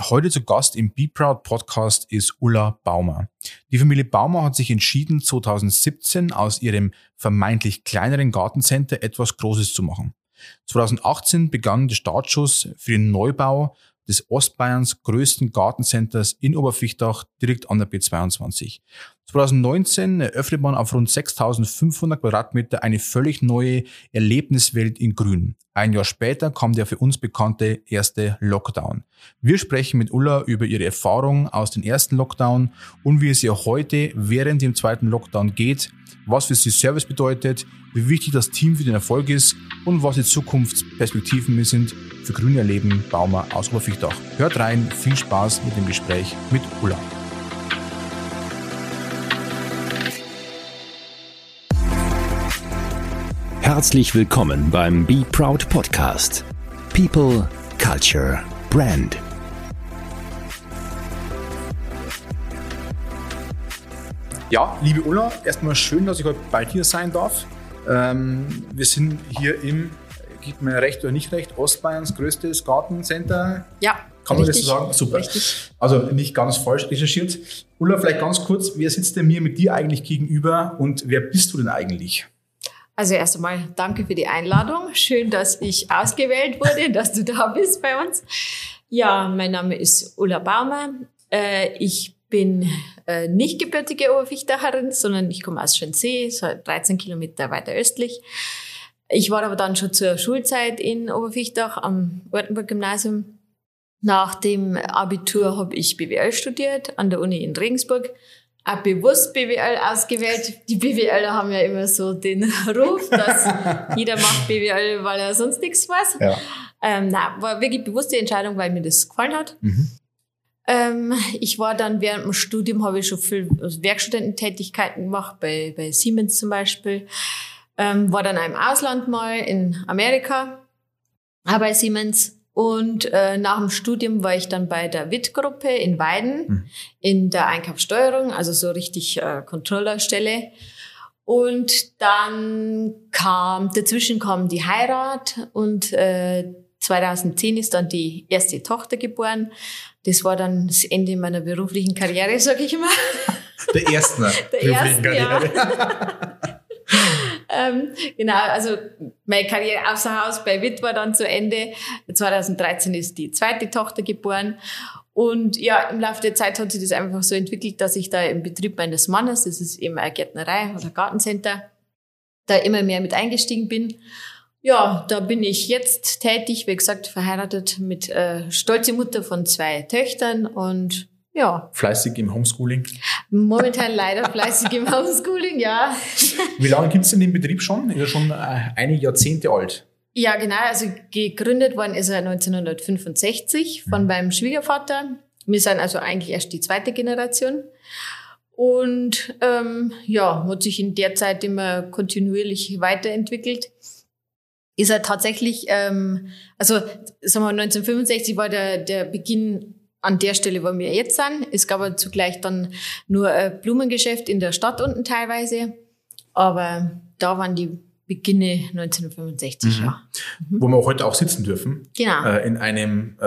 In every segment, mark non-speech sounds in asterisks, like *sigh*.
Heute zu Gast im Be Proud Podcast ist Ulla Baumer. Die Familie Baumer hat sich entschieden, 2017 aus ihrem vermeintlich kleineren Gartencenter etwas Großes zu machen. 2018 begann der Startschuss für den Neubau des Ostbayerns größten Gartencenters in Oberfichtach direkt an der B22. 2019 eröffnet man auf rund 6500 Quadratmeter eine völlig neue Erlebniswelt in Grün. Ein Jahr später kam der für uns bekannte erste Lockdown. Wir sprechen mit Ulla über ihre Erfahrungen aus dem ersten Lockdown und wie es ihr heute während dem zweiten Lockdown geht, was für sie Service bedeutet, wie wichtig das Team für den Erfolg ist und was die Zukunftsperspektiven sind für grüne Erleben Baumer aus Oberfichtach. Hört rein, viel Spaß mit dem Gespräch mit Ulla. Herzlich willkommen beim Be Proud Podcast. People, Culture, Brand. Ja, liebe Ulla, erstmal schön, dass ich heute bei dir sein darf. Ähm, wir sind hier im, gibt mir recht oder nicht recht, Ostbayerns größtes Gartencenter. Ja. Kann man richtig, das so sagen? Super. Richtig. Also nicht ganz falsch recherchiert. Ulla, vielleicht ganz kurz, wer sitzt denn mir mit dir eigentlich gegenüber und wer bist du denn eigentlich? Also erst einmal danke für die Einladung. Schön, dass ich ausgewählt wurde, dass du da bist bei uns. Ja, mein Name ist Ulla Baumer. Äh, ich bin äh, nicht gebürtige Oberfichtacherin, sondern ich komme aus Schönsee, so 13 Kilometer weiter östlich. Ich war aber dann schon zur Schulzeit in Oberfichtach am Ortenburg-Gymnasium. Nach dem Abitur habe ich BWL studiert an der Uni in Regensburg auch bewusst BWL ausgewählt. Die BWLer haben ja immer so den *laughs* Ruf, dass *laughs* jeder macht BWL, weil er sonst nichts weiß. Ja. Ähm, na, war wirklich bewusste Entscheidung, weil mir das gefallen hat. Mhm. Ähm, ich war dann während dem Studium, habe ich schon viel Werkstudententätigkeiten gemacht, bei, bei Siemens zum Beispiel. Ähm, war dann im Ausland mal in Amerika, auch bei Siemens und äh, nach dem Studium war ich dann bei der WIT-Gruppe in Weiden mhm. in der Einkaufssteuerung, also so richtig äh, Controllerstelle. Und dann kam, dazwischen kam die Heirat und äh, 2010 ist dann die erste Tochter geboren. Das war dann das Ende meiner beruflichen Karriere, sag ich immer. Der ersten *laughs* der ersten, Karriere. Ja. *laughs* ähm, genau, also meine Karriere außer Haus bei WIT war dann zu Ende. 2013 ist die zweite Tochter geboren. Und ja, im Laufe der Zeit hat sich das einfach so entwickelt, dass ich da im Betrieb meines Mannes, das ist eben eine Gärtnerei oder Gartencenter, da immer mehr mit eingestiegen bin. Ja, da bin ich jetzt tätig, wie gesagt, verheiratet mit äh, stolze Mutter von zwei Töchtern und ja. Fleißig im Homeschooling? Momentan leider fleißig im Homeschooling, ja. Wie lange gibt es denn den Betrieb schon? Ist er schon äh, einige Jahrzehnte alt? Ja, genau. Also gegründet worden ist er 1965 von mhm. meinem Schwiegervater. Wir sind also eigentlich erst die zweite Generation. Und ähm, ja, hat sich in der Zeit immer kontinuierlich weiterentwickelt. Ist er tatsächlich, ähm, also sagen wir 1965 war der, der Beginn an der Stelle, wo wir jetzt sind. Es gab aber zugleich dann nur ein Blumengeschäft in der Stadt unten teilweise. Aber da waren die Beginne 1965, mhm. ja. Mhm. Wo wir heute auch sitzen dürfen. Genau. Äh, in einem äh,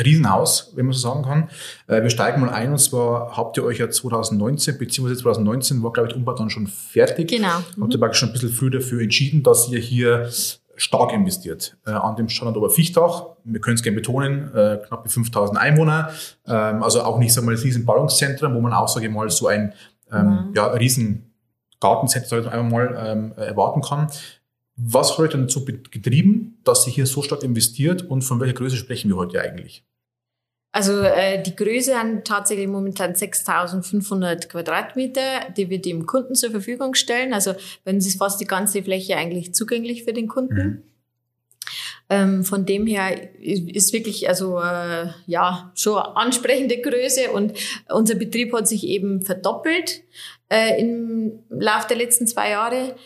Riesenhaus, wenn man so sagen kann. Äh, wir steigen mal ein und zwar habt ihr euch ja 2019, beziehungsweise 2019 war, glaube ich, der Umbau dann schon fertig. Genau. Mhm. Habt ihr praktisch schon ein bisschen früh dafür entschieden, dass ihr hier stark investiert. Äh, an dem Standort Oberfichtach, wir können es gerne betonen, äh, knappe 5000 Einwohner, ähm, also auch nicht so mal das riesen Ballungszentrum, wo man auch, sage ich mal, so ein ähm, mhm. ja, riesen Gartencenter sag einmal mal ähm, erwarten kann. Was hat euch denn dazu getrieben, dass ihr hier so stark investiert und von welcher Größe sprechen wir heute eigentlich? Also äh, die Größe haben tatsächlich momentan 6.500 Quadratmeter, die wir dem Kunden zur Verfügung stellen. Also wenn es ist fast die ganze Fläche eigentlich zugänglich für den Kunden. Mhm. Ähm, von dem her ist wirklich also äh, ja schon ansprechende Größe und unser Betrieb hat sich eben verdoppelt äh, im Lauf der letzten zwei Jahre.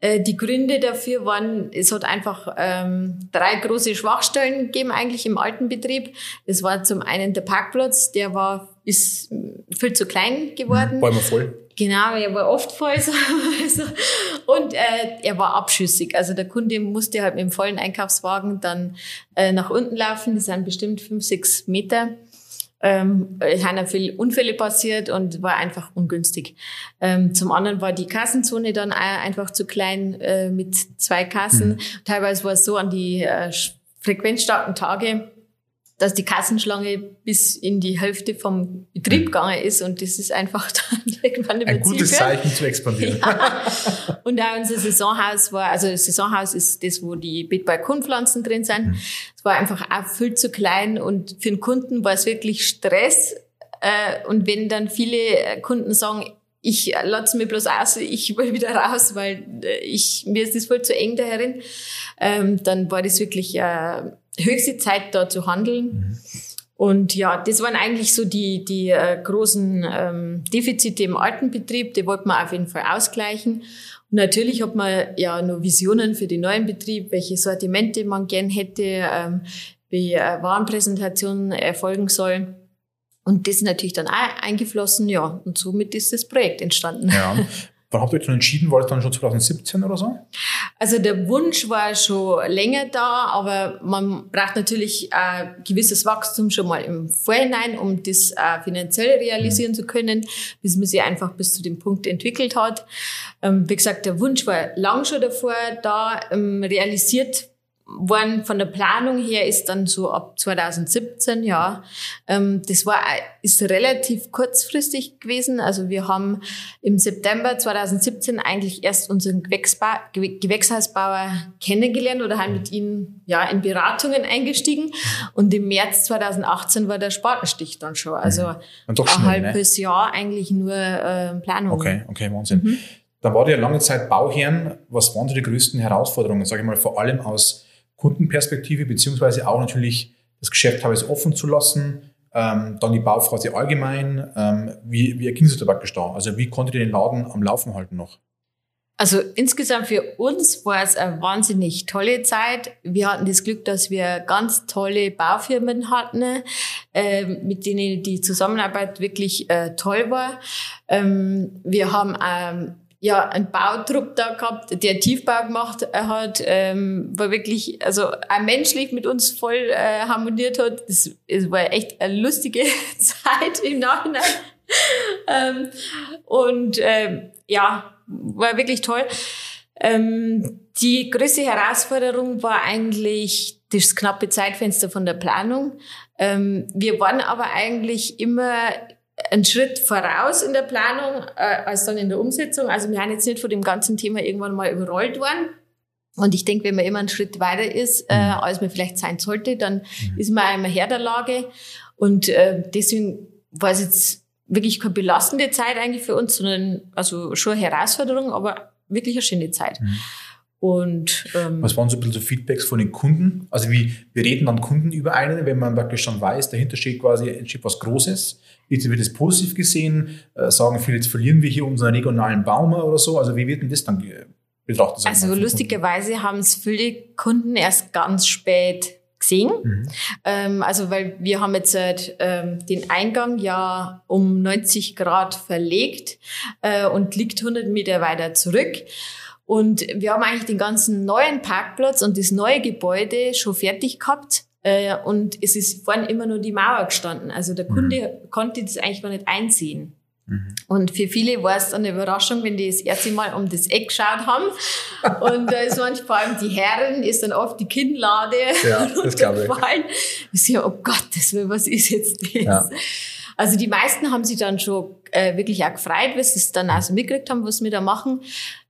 Äh, die Gründe dafür waren, es hat einfach ähm, drei große Schwachstellen gegeben eigentlich im alten Betrieb. Das war zum einen der Parkplatz, der war ist viel zu klein geworden. War immer voll. Genau, er war oft voll. *laughs* So. Und äh, er war abschüssig. Also der Kunde musste halt mit dem vollen Einkaufswagen dann äh, nach unten laufen. Das sind bestimmt fünf, sechs Meter. Ähm, es sind ja viele Unfälle passiert und war einfach ungünstig. Ähm, zum anderen war die Kassenzone dann einfach zu klein äh, mit zwei Kassen. Mhm. Teilweise war es so an die äh, frequenzstarken Tage, dass die Kassenschlange bis in die Hälfte vom Betrieb mhm. gegangen ist und das ist einfach *laughs* dann irgendwann ein gutes Zeichen zu expandieren. *laughs* Ja. Und auch unser Saisonhaus war, also das Saisonhaus ist das, wo die Beetbalkonpflanzen drin sind. Mhm. Es war einfach auch viel zu klein und für den Kunden war es wirklich Stress. Äh, und wenn dann viele Kunden sagen, ich lasse mir bloß aus, ich will wieder raus, weil äh, ich, mir ist das voll zu eng da herin, ähm, dann war das wirklich äh, höchste Zeit, da zu handeln. Mhm. Und ja, das waren eigentlich so die, die äh, großen ähm, Defizite im alten Betrieb, die wollten wir auf jeden Fall ausgleichen. Und natürlich hat man ja noch Visionen für den neuen Betrieb, welche Sortimente man gern hätte, ähm, wie äh, Warenpräsentationen erfolgen sollen. Und das ist natürlich dann auch eingeflossen, ja. Und somit ist das Projekt entstanden. Ja. *laughs* Wann habt ihr euch dann entschieden? War das dann schon 2017 oder so? Also der Wunsch war schon länger da, aber man braucht natürlich ein gewisses Wachstum schon mal im Vorhinein, um das äh, finanziell realisieren mhm. zu können, bis man sich einfach bis zu dem Punkt entwickelt hat. Ähm, wie gesagt, der Wunsch war lang schon davor da. Ähm, realisiert waren von der Planung her ist dann so ab 2017, ja. Ähm, das war, ist relativ kurzfristig gewesen. Also wir haben im September 2017 eigentlich erst unseren Gewächsba Gewächshausbauer kennengelernt oder haben mit ihnen, ja, in Beratungen eingestiegen. Und im März 2018 war der Spatenstich dann schon. Also ein halbes ne? Jahr eigentlich nur äh, Planung. Okay, okay, Wahnsinn. Mhm. Da war ja lange Zeit Bauherren. Was waren die größten Herausforderungen, sage ich mal, vor allem aus Kundenperspektive, beziehungsweise auch natürlich das Geschäft teilweise offen zu lassen, ähm, dann die Bauphase allgemein. Ähm, wie, wie erging es da praktisch da? Also wie konntet ihr den Laden am Laufen halten noch? Also insgesamt für uns war es eine wahnsinnig tolle Zeit. Wir hatten das Glück, dass wir ganz tolle Baufirmen hatten, äh, mit denen die Zusammenarbeit wirklich äh, toll war. Ähm, wir haben ähm, ja, ein Bautrupp da gehabt, der Tiefbau gemacht hat, ähm, war wirklich, also auch menschlich mit uns voll äh, harmoniert hat. Das, das war echt eine lustige *laughs* Zeit im Nachhinein. *laughs* ähm, und ähm, ja, war wirklich toll. Ähm, die größte Herausforderung war eigentlich das knappe Zeitfenster von der Planung. Ähm, wir waren aber eigentlich immer einen Schritt voraus in der Planung äh, als dann in der Umsetzung. Also wir haben jetzt nicht von dem ganzen Thema irgendwann mal überrollt worden. Und ich denke, wenn man immer einen Schritt weiter ist, äh, mhm. als man vielleicht sein sollte, dann mhm. ist man einmal Herr der Lage. Und äh, deswegen war es jetzt wirklich keine belastende Zeit eigentlich für uns, sondern also schon eine Herausforderung, aber wirklich eine schöne Zeit. Mhm. Und ähm, was waren so ein bisschen so Feedbacks von den Kunden? Also wie wir reden dann Kunden über einen, wenn man praktisch schon weiß, dahinter steht quasi entsteht was Großes. Jetzt wird es positiv gesehen, äh, sagen viele, jetzt verlieren wir hier unseren regionalen Baumer oder so. Also wie wird denn das dann betrachtet? Also lustigerweise haben es viele Kunden erst ganz spät gesehen. Mhm. Ähm, also weil wir haben jetzt äh, den Eingang ja um 90 Grad verlegt äh, und liegt 100 Meter weiter zurück. Und wir haben eigentlich den ganzen neuen Parkplatz und das neue Gebäude schon fertig gehabt. Äh, und es ist vorhin immer nur die Mauer gestanden. Also der Kunde mhm. konnte das eigentlich gar nicht einsehen. Mhm. Und für viele war es dann eine Überraschung, wenn die das erste Mal um das Eck geschaut haben. *laughs* Und da ist manchmal vor allem die Herren, ist dann oft die Kinnlade ja, das *laughs* glaube ich. Ich so, oh Gott, das, was ist jetzt das? Ja. Also die meisten haben sich dann schon äh, wirklich auch gefreut, weil sie es dann auch so mitgekriegt haben, was wir da machen.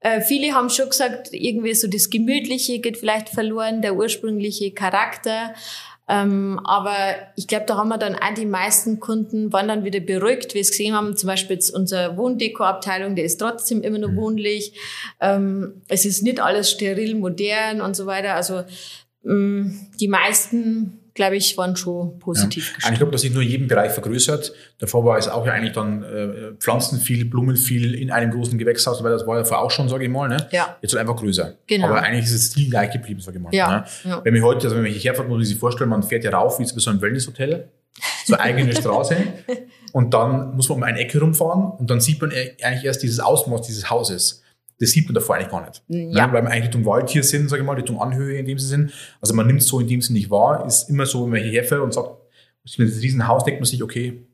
Äh, viele haben schon gesagt, irgendwie so das Gemütliche geht vielleicht verloren, der ursprüngliche Charakter. Ähm, aber ich glaube, da haben wir dann auch die meisten Kunden waren dann wieder beruhigt, wie wir es gesehen haben. Zum Beispiel jetzt unsere Wohndeko-Abteilung, der ist trotzdem immer noch mhm. wohnlich. Ähm, es ist nicht alles steril, modern und so weiter. Also mh, mm, die meisten glaube ich, waren schon positiv ja. gestimmt. Ich glaube, dass sich nur jeden Bereich vergrößert. Davor war es auch ja eigentlich dann äh, Pflanzen viel, Blumen viel in einem großen Gewächshaus, weil das war ja vorher auch schon, sage ich mal. Ne? Ja. Jetzt halt einfach größer. Genau. Aber eigentlich ist das Stil gleich geblieben, sage ich mal. Ja. Ne? ja. Wenn man heute, also wenn hierher fährt, muss man sich vorstellen, man fährt ja rauf wie bei so einem Wellnesshotel, so eine eigene Straße. *laughs* Und dann muss man um eine Ecke rumfahren und dann sieht man eigentlich erst dieses Ausmaß dieses Hauses das sieht man davor eigentlich gar nicht. Ja. Ne? Weil wir eigentlich im Wald hier sind, sage ich mal, die Anhöhe, in dem sie sind. Also man nimmt es so in dem Sinne nicht wahr, ist immer so, wenn man hierher fährt und sagt, Mit diesem Riesenhaus denkt man sich, okay,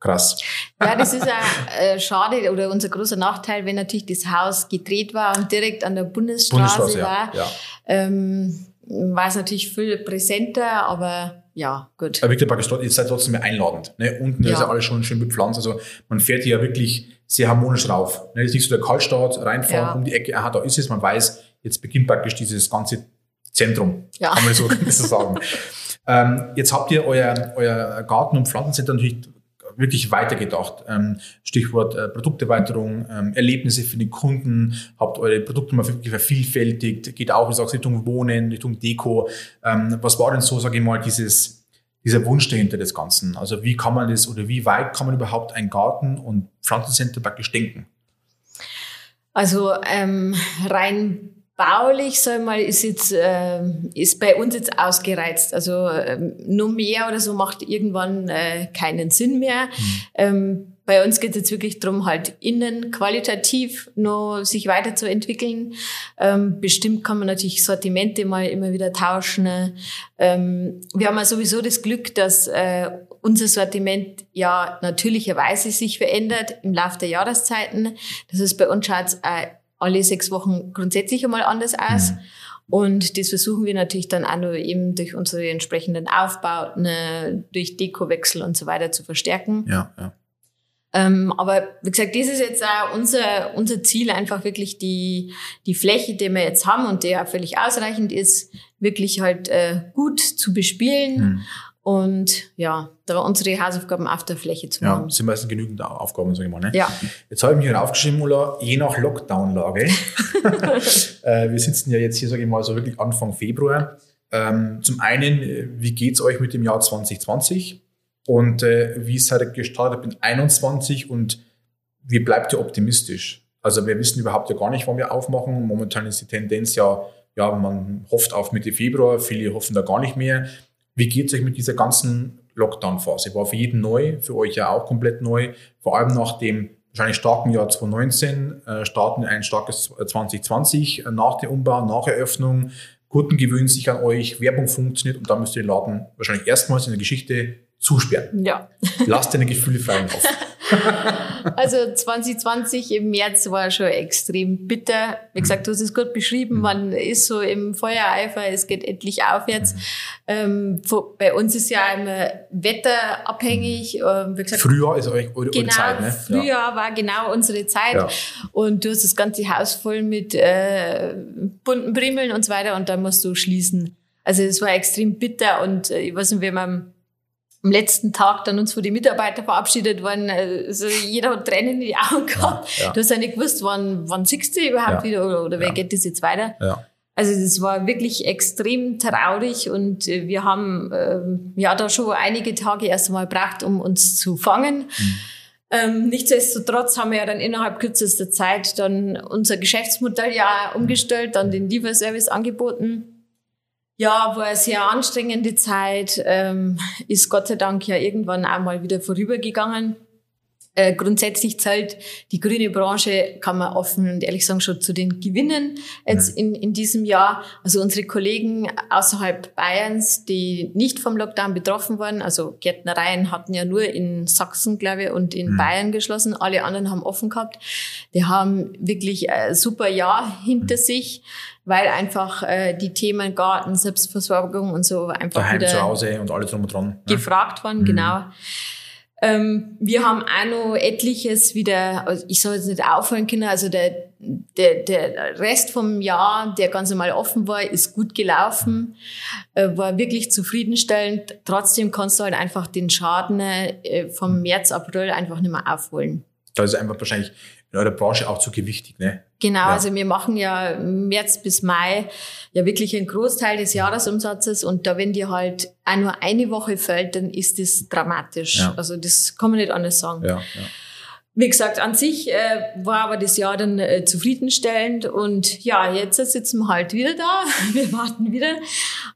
krass. Ja, das ist auch äh, schade oder unser großer Nachteil, wenn natürlich das Haus gedreht war und direkt an der Bundesstraße, Bundesstraße, ja, war. ja. Ähm, war es natürlich viel präsenter, aber ja, gut. Aber wirklich praktisch, ihr seid trotzdem mehr einladend. Ne? Unten Ja. ist ja alles schon schön bepflanzt. Also man fährt hier ja wirklich sehr harmonisch rauf. Ne? Ist nicht so der Kaltstart, reinfahren, Ja. um die Ecke, aha, da ist es. Man weiß, jetzt beginnt praktisch dieses ganze Zentrum. Ja. Kann man so, *laughs* so sagen. ähm, jetzt habt ihr euer, euer Garten- und Pflanzencenter natürlich wirklich weitergedacht. Ähm, Stichwort äh, Produkterweiterung, ähm, Erlebnisse für den Kunden, habt eure Produkte mal wirklich vervielfältigt, geht auch, wie gesagt, Richtung Wohnen, Richtung Deko. Ähm, was war denn so, sage ich mal, dieses, dieser Wunsch dahinter des Ganzen? Also wie kann man das oder wie weit kann man überhaupt ein Garten- und Pflanzencenter praktisch denken? Also ähm, rein baulich, sag ich mal, ist jetzt ähm, ist bei uns jetzt ausgereizt. Also ähm, nur mehr oder so macht irgendwann äh, keinen Sinn mehr. Ähm, bei uns geht es jetzt wirklich drum, halt innen qualitativ noch sich weiterzuentwickeln. Ähm, bestimmt kann man natürlich Sortimente mal immer wieder tauschen. Ähm, wir haben ja sowieso das Glück, dass äh, unser Sortiment ja natürlicherweise sich verändert im Laufe der Jahreszeiten. Das ist bei uns schaut äh, alle sechs Wochen grundsätzlich einmal anders aus. Und das versuchen wir natürlich dann auch nur eben durch unsere entsprechenden Aufbauten, äh, durch Dekowechsel und so weiter zu verstärken. Ja, ja. Ähm, aber wie gesagt, das ist jetzt auch unser, unser Ziel, einfach wirklich die, die Fläche, die wir jetzt haben und die ja völlig ausreichend ist, wirklich halt äh, gut zu bespielen Hm. und ja, da unsere Hausaufgaben auf der Fläche zu Ja, machen. das sind meistens genügend Aufgaben, sage ich mal. Ne? Ja. Jetzt habe ich mich hier aufgeschrieben, Ulla, je nach Lockdown-Lage. *laughs* *laughs* äh, wir sitzen ja jetzt hier, sage ich mal, so wirklich Anfang Februar. Ähm, zum einen, äh, wie geht's euch mit dem Jahr 2020? Und äh, wie seid ihr gestartet mit 21 und wie bleibt ihr optimistisch? Also wir wissen überhaupt ja gar nicht, wann wir aufmachen. Momentan ist die Tendenz ja, ja, man hofft auf Mitte Februar, viele hoffen da gar nicht mehr. Wie geht es euch mit dieser ganzen Lockdown-Phase? War für jeden neu, für euch ja auch komplett neu. Vor allem nach dem wahrscheinlich starken Jahr 2019 äh, starten ein starkes 2020 äh, nach dem Umbau, nach Eröffnung. Kunden gewöhnen sich an euch, Werbung funktioniert und dann müsst ihr den Laden wahrscheinlich erstmals in der Geschichte zusperren. Ja. *laughs* Lasst deine Gefühle freien Lauf. *laughs* Also 2020 im März war schon extrem bitter. Wie gesagt, du hast es gut beschrieben. Man ist so im Feuereifer, es geht endlich aufwärts. Ähm, wo- bei uns ist ja immer wetterabhängig. Ähm, wie gesagt, Frühjahr ist euch eure, Genau, Zeit, ne? Frühjahr war genau unsere Zeit. Ja. Und du hast das ganze Haus voll mit äh, bunten Brimmeln und so weiter und dann musst du schließen. Also es war extrem bitter und äh, ich weiß nicht, wenn man am letzten Tag dann uns von den Mitarbeitern verabschiedet worden, also jeder hat Tränen in die Augen gehabt. Ja, ja. Du hast ja nicht gewusst, wann, wann siehst du überhaupt Ja. wieder oder, oder wer geht das jetzt weiter. Also das war wirklich extrem traurig und äh, wir haben ähm, ja da schon einige Tage erst einmal gebraucht, um uns zu fangen. Ähm, nichtsdestotrotz haben wir ja dann innerhalb kürzester Zeit dann unser Geschäftsmodell ja umgestellt, dann den Lieferservice angeboten. Ja, war eine sehr anstrengende Zeit, ähm, ist Gott sei Dank ja irgendwann auch mal wieder vorübergegangen. Äh, grundsätzlich zählt die grüne Branche, kann man offen und ehrlich sagen, schon zu den Gewinnen jetzt in, in diesem Jahr. Also unsere Kollegen außerhalb Bayerns, die nicht vom Lockdown betroffen waren, also Gärtnereien hatten ja nur in Sachsen, glaube ich, und in Bayern geschlossen. Alle anderen haben offen gehabt. Die haben wirklich ein super Jahr hinter sich, weil einfach äh, die Themen Garten, Selbstversorgung und so einfach Daheim wieder zu Hause und alle drum und dran. Ne? gefragt worden, genau. Ähm, wir haben auch noch etliches wieder, also ich soll jetzt nicht aufhören können, also der, der, der Rest vom Jahr, der ganz normal offen war, ist gut gelaufen, äh, war wirklich zufriedenstellend. Trotzdem kannst du halt einfach den Schaden äh, vom März, April einfach nicht mehr aufholen. Da ist einfach wahrscheinlich in eurer Branche auch zu gewichtig, ne? Genau, Ja. also wir machen ja März bis Mai ja wirklich einen Großteil des Jahresumsatzes und da wenn dir halt auch nur eine Woche fällt, dann ist das dramatisch. Ja. Also das kann man nicht anders sagen. Ja, ja. Wie gesagt, an sich äh, war aber das Jahr dann äh, zufriedenstellend und ja, jetzt sitzen wir halt wieder da. *laughs* Wir warten wieder.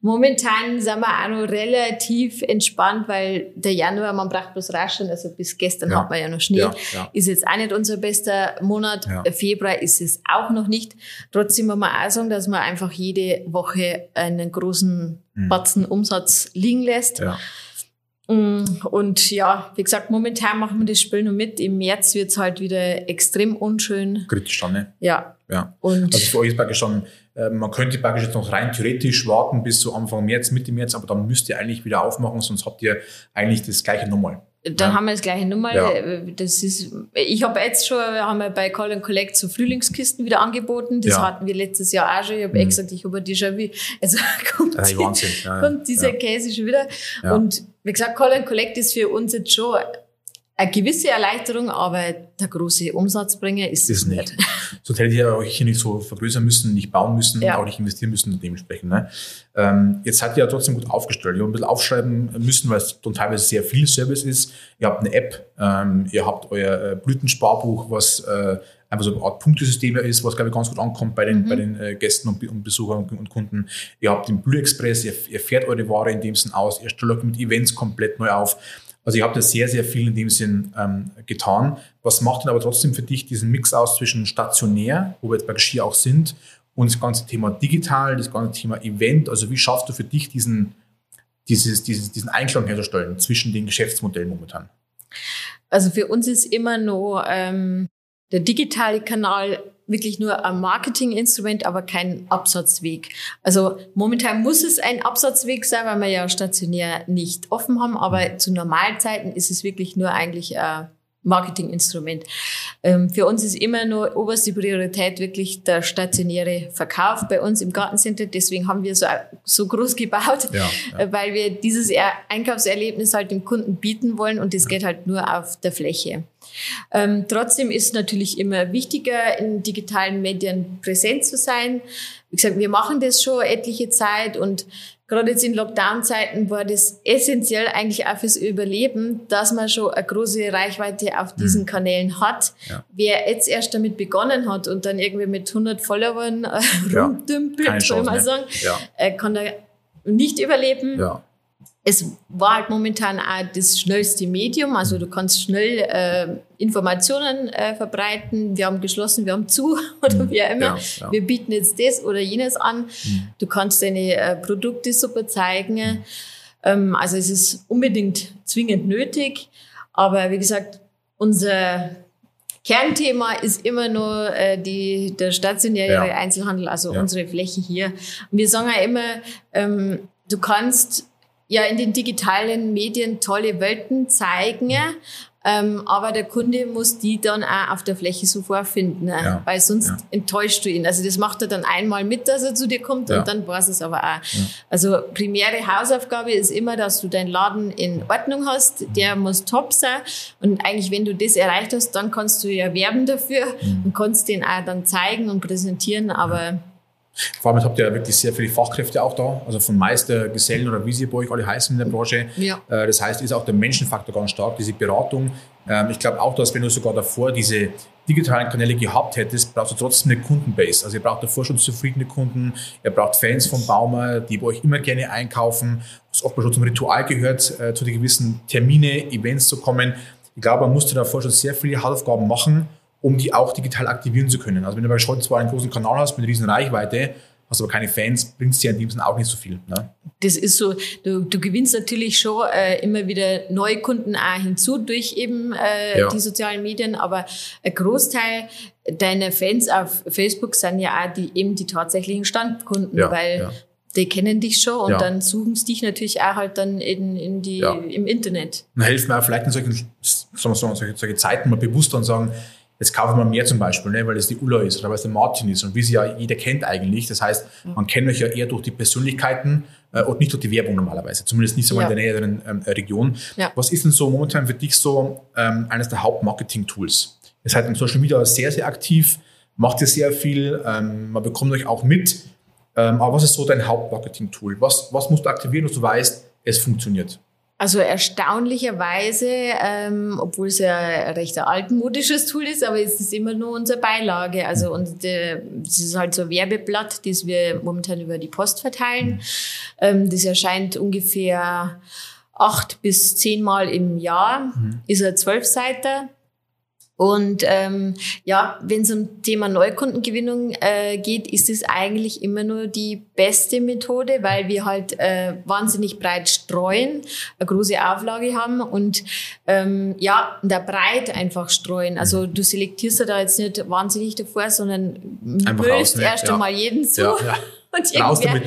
Momentan sind wir auch noch relativ entspannt, weil der Januar, man braucht bloß raschen, also bis gestern Ja. hat man ja noch Schnee. Ja, ja. Ist jetzt auch nicht unser bester Monat. Äh, Februar ist es auch noch nicht. Trotzdem muss man auch sagen, dass man einfach jede Woche einen großen Batzen Umsatz liegen lässt. Mm, und ja, wie gesagt, momentan machen wir das Spiel nur mit. Im März wird's halt wieder extrem unschön. Kritisch dann, ne? Ja. Ja. Und Also für euch ist praktisch schon, äh, man könnte praktisch jetzt noch rein theoretisch warten bis so Anfang März, Mitte März, aber dann müsst ihr eigentlich wieder aufmachen, sonst habt ihr eigentlich das gleiche nochmal. Dann Ja. haben wir das gleiche Nummer. Ja. Das ist, ich habe jetzt schon, wir haben wir bei Call and Collect so Frühlingskisten wieder angeboten. Das Ja. hatten wir letztes Jahr auch schon. Ich habe Mhm. eh gesagt, ich habe die schon wie, also *laughs* kommt, ist die. Ja, kommt dieser ja. Käse schon wieder. Ja. Und wie gesagt, Call and Collect ist für uns jetzt schon eine gewisse Erleichterung, aber der große Umsatzbringer ist es Ist nicht. nicht. *laughs* Sonst hättet ihr euch hier nicht so vergrößern müssen, nicht bauen müssen, Ja. auch nicht investieren müssen dementsprechend. Ne? Ähm, jetzt seid ihr ja trotzdem gut aufgestellt. Ihr habt ein bisschen aufschreiben müssen, weil es dann teilweise sehr viel Service ist. Ihr habt eine App, ähm, ihr habt euer äh, Blütensparbuch, was äh, einfach so eine Art Punktesystem ist, was, glaube ich, ganz gut ankommt bei den, Mhm. bei den äh, Gästen und, und Besuchern und, und Kunden. Ihr habt den Blue Express, ihr, ihr fährt eure Ware in dem Sinn aus, ihr stellt euch mit Events komplett neu auf. Also ihr habt ja sehr, sehr viel in dem Sinn ähm, getan. Was macht denn aber trotzdem für dich diesen Mix aus zwischen stationär, wo wir jetzt bei Geschirr auch sind, und das ganze Thema digital, das ganze Thema Event? Also wie schaffst du für dich diesen, dieses, dieses, diesen Einklang herzustellen zwischen den Geschäftsmodellen momentan? Also für uns ist immer nur ähm, der digitale Kanal wirklich nur ein Marketinginstrument, aber kein Absatzweg. Also momentan muss es ein Absatzweg sein, weil wir ja stationär nicht offen haben, aber zu Normalzeiten ist es wirklich nur eigentlich ein Marketinginstrument. Ähm, für uns ist immer nur oberste Priorität wirklich der stationäre Verkauf bei uns im Gartencenter. Deswegen haben wir so, so groß gebaut, Ja, ja. äh, weil wir dieses Er- Einkaufserlebnis halt dem Kunden bieten wollen und das geht halt nur auf der Fläche. Ähm, trotzdem ist natürlich immer wichtiger, in digitalen Medien präsent zu sein. Wie gesagt, wir machen das schon etliche Zeit und gerade jetzt in Lockdown-Zeiten war das essentiell eigentlich auch fürs Überleben, dass man schon eine große Reichweite auf diesen Kanälen hat. Mhm. Ja. Wer jetzt erst damit begonnen hat und dann irgendwie mit 100 Followern äh, rumdümpelt, soll man sagen, Ja, äh, kann er nicht überleben. ja. Es war halt momentan auch das schnellste Medium, also du kannst schnell äh, Informationen äh, verbreiten. Wir haben geschlossen, wir haben zu *laughs* oder wie auch immer. Ja, ja. Wir bieten jetzt das oder jenes an. Du kannst deine äh, Produkte super zeigen. Ähm, also es ist unbedingt zwingend nötig. Aber wie gesagt, unser Kernthema ist immer nur äh, die, der stationäre Ja. Einzelhandel, also unsere Fläche hier. Und wir sagen ja immer, ähm, du kannst ja in den digitalen Medien tolle Welten zeigen, ähm, aber der Kunde muss die dann auch auf der Fläche so vorfinden, ne? Ja. weil sonst Ja. enttäuscht du ihn. Also das macht er dann einmal mit, dass er zu dir kommt Ja. und dann war es aber auch. Also primäre Hausaufgabe ist immer, dass du deinen Laden in Ordnung hast. Der muss top sein. Und eigentlich, wenn du das erreicht hast, dann kannst du ja werben dafür Mhm. und kannst den auch dann zeigen und präsentieren. Aber Vor allem habt ihr ja wirklich sehr viele Fachkräfte auch da, also von Meister, Gesellen oder wie sie bei euch alle heißen in der Branche. Ja. Äh, Das heißt, ist auch der Menschenfaktor ganz stark, diese Beratung. Ähm, Ich glaube auch, dass wenn du sogar davor diese digitalen Kanäle gehabt hättest, brauchst du trotzdem eine Kundenbase. Also ihr braucht davor schon zufriedene Kunden, ihr braucht Fans von Baumer, die bei euch immer gerne einkaufen, was oftmals schon zum Ritual gehört, äh, zu den gewissen Termine, Events zu kommen. Ich glaube, man musste davor schon sehr viele Hausaufgaben machen, um die auch digital aktivieren zu können. Also wenn du bei Scholz zwar einen großen Kanal hast mit riesen Reichweite, hast aber keine Fans, bringt es dir in dem Sinne auch nicht so viel. Ne? das ist so, du, du gewinnst natürlich schon äh, immer wieder neue Kunden auch hinzu durch eben äh, Ja. die sozialen Medien, aber ein Großteil deiner Fans auf Facebook sind ja auch die eben die tatsächlichen Standkunden, Ja, weil ja. die kennen dich schon und Ja. dann suchen sie dich natürlich auch halt dann in, in die, Ja. im Internet. Dann helfen wir auch vielleicht in solchen, sagen wir so, solche, solche Zeiten mal bewusster und sagen, jetzt kaufen wir mehr zum Beispiel, ne, weil es die Ulla ist oder weil es der Martin ist und wie sie ja jeder kennt eigentlich. Das heißt, man kennt euch ja eher durch die Persönlichkeiten äh, und nicht durch die Werbung normalerweise, zumindest nicht so Ja. in der näheren ähm, Region. Ja. Was ist denn so momentan für dich so ähm, eines der Hauptmarketing-Tools? Ihr seid im Social Media sehr, sehr aktiv, macht ihr sehr viel, ähm, man bekommt euch auch mit. Ähm, aber was ist so dein Hauptmarketing-Tool? Was, was musst du aktivieren, dass du weißt, es funktioniert? Also erstaunlicherweise, ähm, obwohl es ja ein recht altmodisches Tool ist, aber es ist immer nur unsere Beilage. Also und äh, es ist halt so ein Werbeblatt, das wir momentan über die Post verteilen. Ähm, das erscheint ungefähr acht bis zehnmal im Jahr, ist ein Zwölfseiter. Und ähm, ja, wenn es um Thema Neukundengewinnung äh, geht, ist es eigentlich immer nur die beste Methode, weil wir halt äh, wahnsinnig breit streuen, eine große Auflage haben und ähm, ja, da breit einfach streuen. Also du selektierst da jetzt nicht wahnsinnig davor, sondern müllst erst ja. einmal jeden zu. Ja, ja. *laughs* Und irgendwer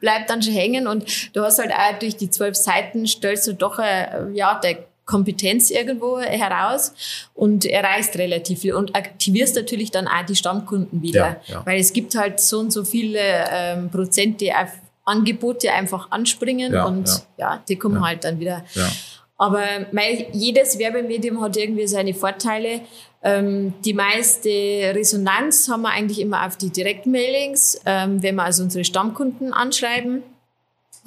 bleibt dann schon hängen und du hast halt auch durch die zwölf Seiten stellst du doch, äh, ja, der Kompetenz irgendwo heraus und erreichst relativ viel und aktivierst natürlich dann auch die Stammkunden wieder. Ja, ja. Weil es gibt halt so und so viele ähm, Prozent, die auf Angebote einfach anspringen ja, und ja. die kommen halt dann wieder. Aber mein, jedes Werbemedium hat irgendwie seine Vorteile. Ähm, die meiste Resonanz haben wir eigentlich immer auf die Direktmailings, ähm, wenn wir also unsere Stammkunden anschreiben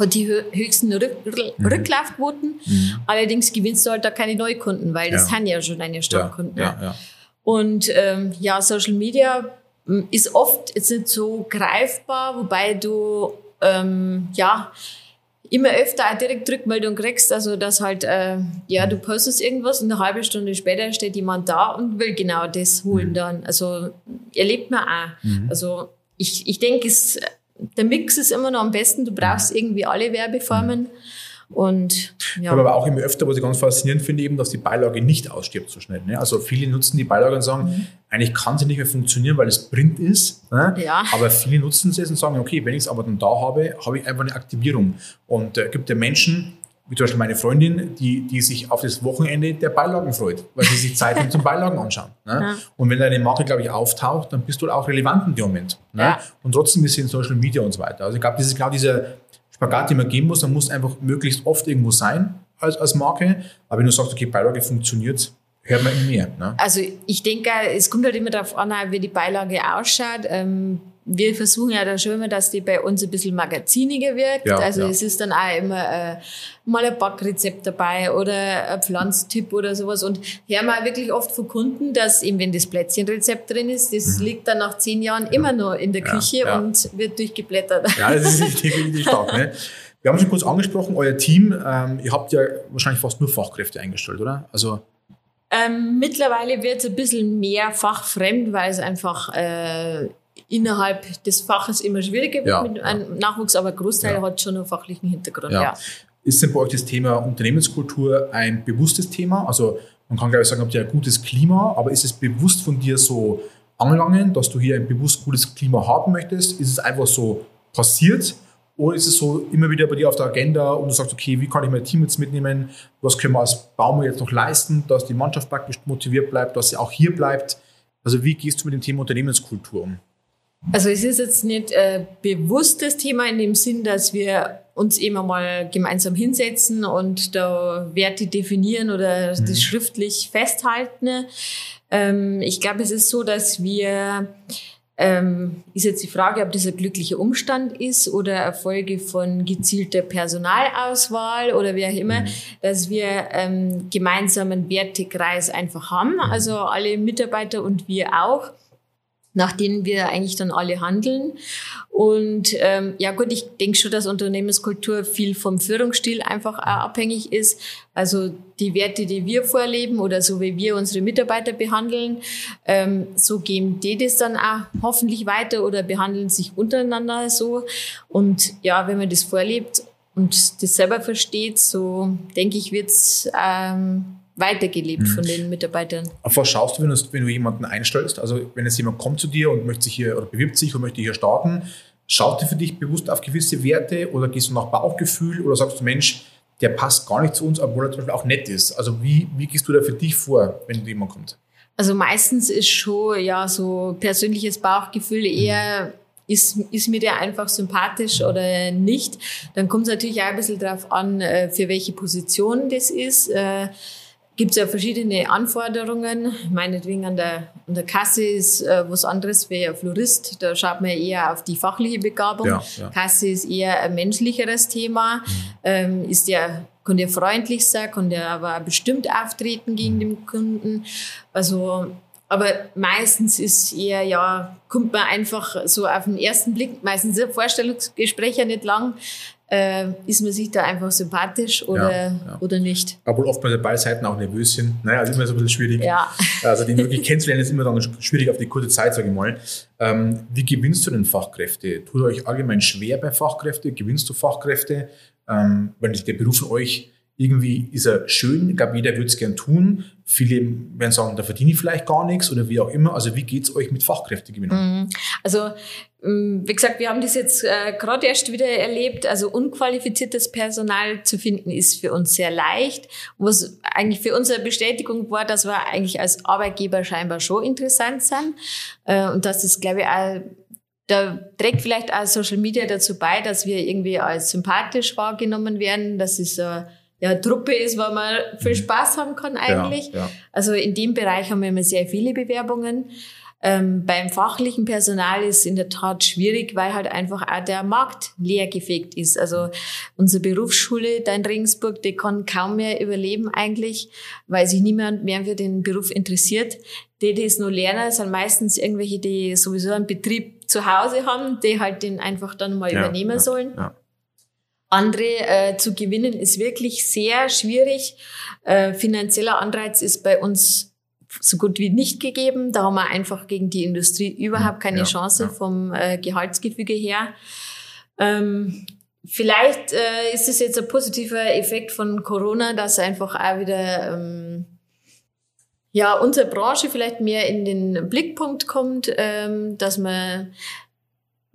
hat die höchsten Rück mhm. Rücklaufquoten. Mhm. Allerdings gewinnst du halt da keine Neukunden, weil das ja. sind ja schon deine Stammkunden. Ja, ja, Und ähm, ja, Social Media hm, ist oft jetzt nicht so greifbar, wobei du ähm, ja immer öfter eine direkt Rückmeldung kriegst, also dass halt, äh, ja, du postest irgendwas und eine halbe Stunde später steht jemand da und will genau das holen mhm. dann. Also erlebt man auch. Mhm. Also ich, ich denke, es der Mix ist immer noch am besten. Du brauchst irgendwie alle Werbeformen. Und, ja. Aber auch immer öfter, was ich ganz faszinierend finde, eben, dass die Beilage nicht ausstirbt so schnell. Ne? Also viele nutzen die Beilage und sagen, mhm. eigentlich kann sie nicht mehr funktionieren, weil es Print ist. Ne? Ja. Aber viele nutzen sie und sagen, okay, wenn ich es aber dann da habe, habe ich einfach eine Aktivierung. Und es äh, gibt ja Menschen, wie zum Beispiel meine Freundin, die, die sich auf das Wochenende der Beilagen freut, weil sie sich Zeit nimmt zum Beilagen anschauen. Ne? Ja. Und wenn deine Marke, glaube ich, auftaucht, dann bist du auch relevant in dem Moment. Ne? Ja. Und trotzdem ist sie in Social Media und so weiter. Also ich glaube, das ist genau dieser Spagat, den man gehen muss. Man muss einfach möglichst oft irgendwo sein als, als Marke. Aber wenn du sagst, okay, Beilage funktioniert, hört man mehr. Ne? Also ich denke, es kommt halt immer darauf an, wie die Beilage ausschaut. Ähm, wir versuchen ja da schon immer, dass die bei uns ein bisschen magaziniger wirkt. Ja, also ja. es ist dann auch immer äh, mal ein Backrezept dabei oder ein Pflanztipp oder sowas. Und hören wir wirklich oft von Kunden, dass eben, wenn das Plätzchenrezept drin ist, das mhm. liegt dann nach zehn Jahren ja. immer noch in der Küche und wird durchgeblättert. Ja, das ist *laughs* definitiv stark. Ne? Wir haben schon kurz angesprochen, euer Team, ähm, ihr habt ja wahrscheinlich fast nur Fachkräfte eingestellt, oder? Also ähm, mittlerweile wird es ein bisschen mehr fachfremd, weil es einfach äh, innerhalb des Faches immer schwieriger wird ja, mit einem Nachwuchs, aber Großteil ja. hat schon einen fachlichen Hintergrund. Ja. Ist denn bei euch das Thema Unternehmenskultur ein bewusstes Thema? Also man kann glaube ich sagen, habt ihr ein gutes Klima, aber ist es bewusst von dir so angelangen, dass du hier ein bewusst gutes Klima haben möchtest? Ist es einfach so passiert? Oder ist es so immer wieder bei dir auf der Agenda und du sagst, okay, wie kann ich mein Team jetzt mitnehmen? Was können wir als Baumer jetzt noch leisten, dass die Mannschaft praktisch motiviert bleibt, dass sie auch hier bleibt? Also wie gehst du mit dem Thema Unternehmenskultur um? Also es ist jetzt nicht äh, bewusstes Thema in dem Sinn, dass wir uns immer mal gemeinsam hinsetzen und da Werte definieren oder mhm. das schriftlich festhalten. Ähm, ich glaube, es ist so, dass wir ähm, ist jetzt die Frage, ob das ein glücklicher Umstand ist oder Erfolge von gezielter Personalauswahl oder wie auch immer, mhm. dass wir ähm, gemeinsamen Wertekreis einfach haben, mhm. also alle Mitarbeiter und wir auch nach denen wir eigentlich dann alle handeln. Und ähm, ja gut, ich denke schon, dass Unternehmenskultur viel vom Führungsstil einfach auch abhängig ist. Also die Werte, die wir vorleben oder so wie wir unsere Mitarbeiter behandeln, ähm, so geben die das dann auch hoffentlich weiter oder behandeln sich untereinander so. Und ja, wenn man das vorlebt und das selber versteht, so denke ich, wird's ähm, weitergelebt mhm. von den Mitarbeitern. Auf was schaust du wenn, du, wenn du jemanden einstellst? Also wenn jetzt jemand kommt zu dir und möchte sich hier oder bewirbt sich und möchte hier starten, schaut er für dich bewusst auf gewisse Werte oder gehst du nach Bauchgefühl oder sagst du, Mensch, der passt gar nicht zu uns, obwohl er zum Beispiel auch nett ist. Also wie, wie gehst du da für dich vor, wenn jemand kommt? Also meistens ist schon ja so persönliches Bauchgefühl eher ist, ist mir der einfach sympathisch oder nicht. Dann kommt es natürlich auch ein bisschen darauf an, äh, für welche Position das ist. Gibt es ja verschiedene Anforderungen. Meinetwegen an der, an der Kasse ist äh, was anderes wie ein Florist. Da schaut man eher auf die fachliche Begabung. Ja, ja. Kasse ist eher ein menschlicheres Thema. Mhm. Ähm, ist der, kann der freundlich sein, kann der aber bestimmt auftreten gegen mhm. den Kunden. Also aber meistens ist eher, ja, kommt man einfach so auf den ersten Blick, meistens ist ein Vorstellungsgespräch ja nicht lang, äh, ist man sich da einfach sympathisch oder, ja, ja. oder nicht. Obwohl oftmals beide Seiten auch nervös sind. Naja, also immer so ein bisschen schwierig. Ja. *laughs* Also den wirklich kennenzulernen ist immer dann schwierig auf die kurze Zeit, sage ich mal. Ähm, wie gewinnst du denn Fachkräfte? Tut euch allgemein schwer bei Fachkräften? Gewinnst du Fachkräfte? Ähm, wenn der Beruf von euch irgendwie ist er schön, ich glaube, jeder würde es gern tun. Viele werden sagen, da verdiene ich vielleicht gar nichts oder wie auch immer. Also wie geht es euch mit Fachkräftegewinnung? Mhm. Also mm, wie gesagt, wir haben das jetzt äh, gerade erst wieder erlebt. Also unqualifiziertes Personal zu finden ist für uns sehr leicht. Was eigentlich für unsere Bestätigung war, dass wir eigentlich als Arbeitgeber scheinbar schon interessant sind. Äh, und das ist, glaube ich, auch da trägt vielleicht auch Social Media dazu bei, dass wir irgendwie als sympathisch wahrgenommen werden. Das ist äh, ja, Truppe ist, wo man viel Spaß haben kann eigentlich. Ja, ja. Also in dem Bereich haben wir immer sehr viele Bewerbungen. Ähm, beim fachlichen Personal ist in der Tat schwierig, weil halt einfach auch der Markt leergefegt ist. Also unsere Berufsschule da in Regensburg, die kann kaum mehr überleben eigentlich, weil sich niemand mehr für den Beruf interessiert. Die, die es nur lernen, sind meistens irgendwelche, die sowieso einen Betrieb zu Hause haben, die halt den einfach dann mal ja, übernehmen sollen. Ja andere äh, zu gewinnen, ist wirklich sehr schwierig. Äh, finanzieller Anreiz ist bei uns so gut wie nicht gegeben. Da haben wir einfach gegen die Industrie überhaupt keine ja, Chance ja. vom äh, Gehaltsgefüge her. Ähm, vielleicht äh, ist es jetzt ein positiver Effekt von Corona, dass einfach auch wieder ähm, ja unsere Branche vielleicht mehr in den Blickpunkt kommt, ähm, dass man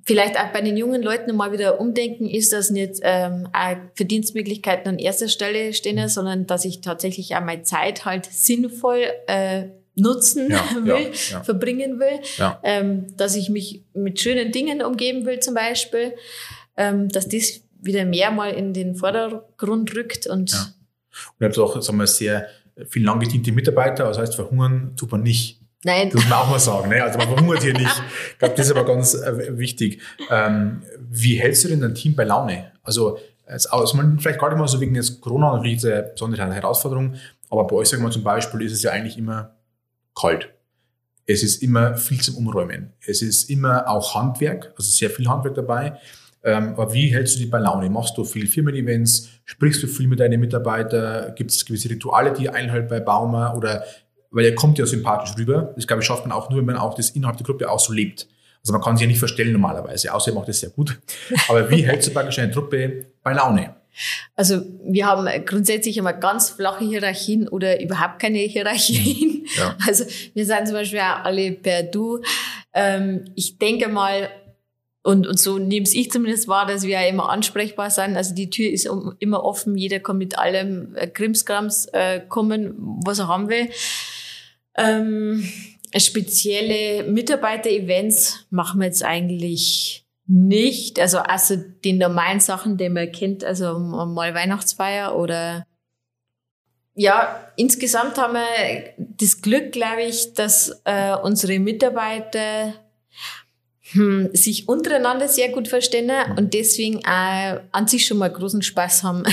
vielleicht auch bei den jungen Leuten mal wieder umdenken, ist, dass nicht ähm, auch Verdienstmöglichkeiten an erster Stelle stehen, sondern dass ich tatsächlich auch meine Zeit halt sinnvoll äh, nutzen ja, *laughs* will, ja, ja. verbringen will, ähm, dass ich mich mit schönen Dingen umgeben will zum Beispiel, ähm, dass das wieder mehr mal in den Vordergrund rückt und. Und ihr habt auch, sagen wir, sehr viel lang gediente Mitarbeiter, das heißt, verhungern tut man nicht. Nein. Das muss man auch mal sagen. Ne? Also man verhungert hier nicht. Ich glaube, das ist aber ganz äh, wichtig. Ähm, wie hältst du denn dein Team bei Laune? Also, als, also man, vielleicht gar nicht mal so wegen des Corona eine riesige besondere Herausforderung, aber bei euch, sagen wir zum Beispiel, ist es ja eigentlich immer kalt. Es ist immer viel zum Umräumen. Es ist immer auch Handwerk, also sehr viel Handwerk dabei. Ähm, aber wie hältst du dich bei Laune? Machst du viel Firmen-Events? Sprichst du viel mit deinen Mitarbeitern? Gibt es gewisse Rituale, die einhält bei Baumer? Oder weil er kommt ja sympathisch rüber. Das glaube ich schafft man auch nur, wenn man auch das innerhalb der Gruppe auch so lebt. Also man kann sich ja nicht verstellen normalerweise, außer er macht das sehr gut. *laughs* Aber wie hältst du praktisch eine Truppe bei Laune? Also wir haben grundsätzlich immer ganz flache Hierarchien oder überhaupt keine Hierarchien. Ja. *laughs* Also wir sind zum Beispiel auch alle per Du. Ähm, ich denke mal, und, und so nehme ich zumindest wahr, dass wir ja immer ansprechbar sind. Also die Tür ist immer offen, jeder kann mit allem äh, Krimskrams äh, kommen, was er haben will. Ähm, spezielle Mitarbeiter-Events machen wir jetzt eigentlich nicht. Also also den normalen Sachen, die man kennt, also mal Weihnachtsfeier oder ja, insgesamt haben wir das Glück, glaube ich, dass äh, unsere Mitarbeiter hm, sich untereinander sehr gut verstehen und deswegen auch an sich schon mal großen Spaß haben. *laughs*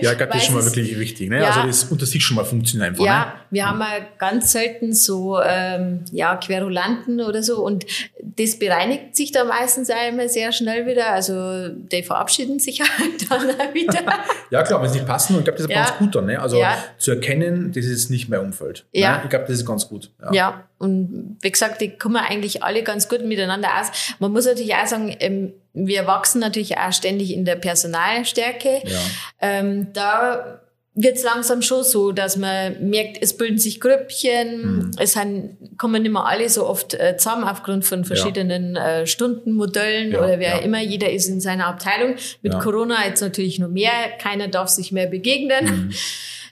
Ja, ich glaube, das ist schon mal wirklich wichtig. Ne? Ja, also das unter sich schon mal funktioniert einfach. Ja, ne? wir ja. haben ja ganz selten so ähm, ja, Querulanten oder so und das bereinigt sich da meistens auch immer sehr schnell wieder. Also die verabschieden sich *laughs* halt dann auch wieder. *laughs* ja klar, wenn sie nicht passen und ich glaube, das ist ja. ganz gut dann. Ne? Also zu erkennen, das ist nicht mehr Umfeld. Ne? Ja. Ich glaube, das ist ganz gut. ja. Und wie gesagt, die kommen eigentlich alle ganz gut miteinander aus. Man muss natürlich auch sagen, ähm, wir wachsen natürlich auch ständig in der Personalstärke. Ja. Ähm, da wird es langsam schon so, dass man merkt, es bilden sich Grüppchen, mhm. es sind, kommen nicht mehr alle so oft äh, zusammen aufgrund von verschiedenen ja. äh, Stundenmodellen ja, oder wer ja. immer, jeder ist in seiner Abteilung. Mit Corona jetzt natürlich nur mehr, keiner darf sich mehr begegnen. Mhm. *laughs*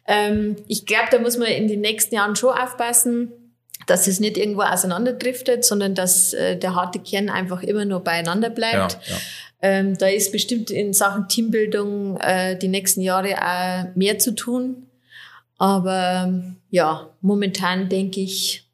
Ähm, ich glaube, da muss man in den nächsten Jahren schon aufpassen, dass es nicht irgendwo auseinanderdriftet, sondern dass äh, der harte Kern einfach immer nur beieinander bleibt. Ja, ja. Ähm, da ist bestimmt in Sachen Teambildung äh, die nächsten Jahre auch mehr zu tun. Aber ja, momentan denke ich,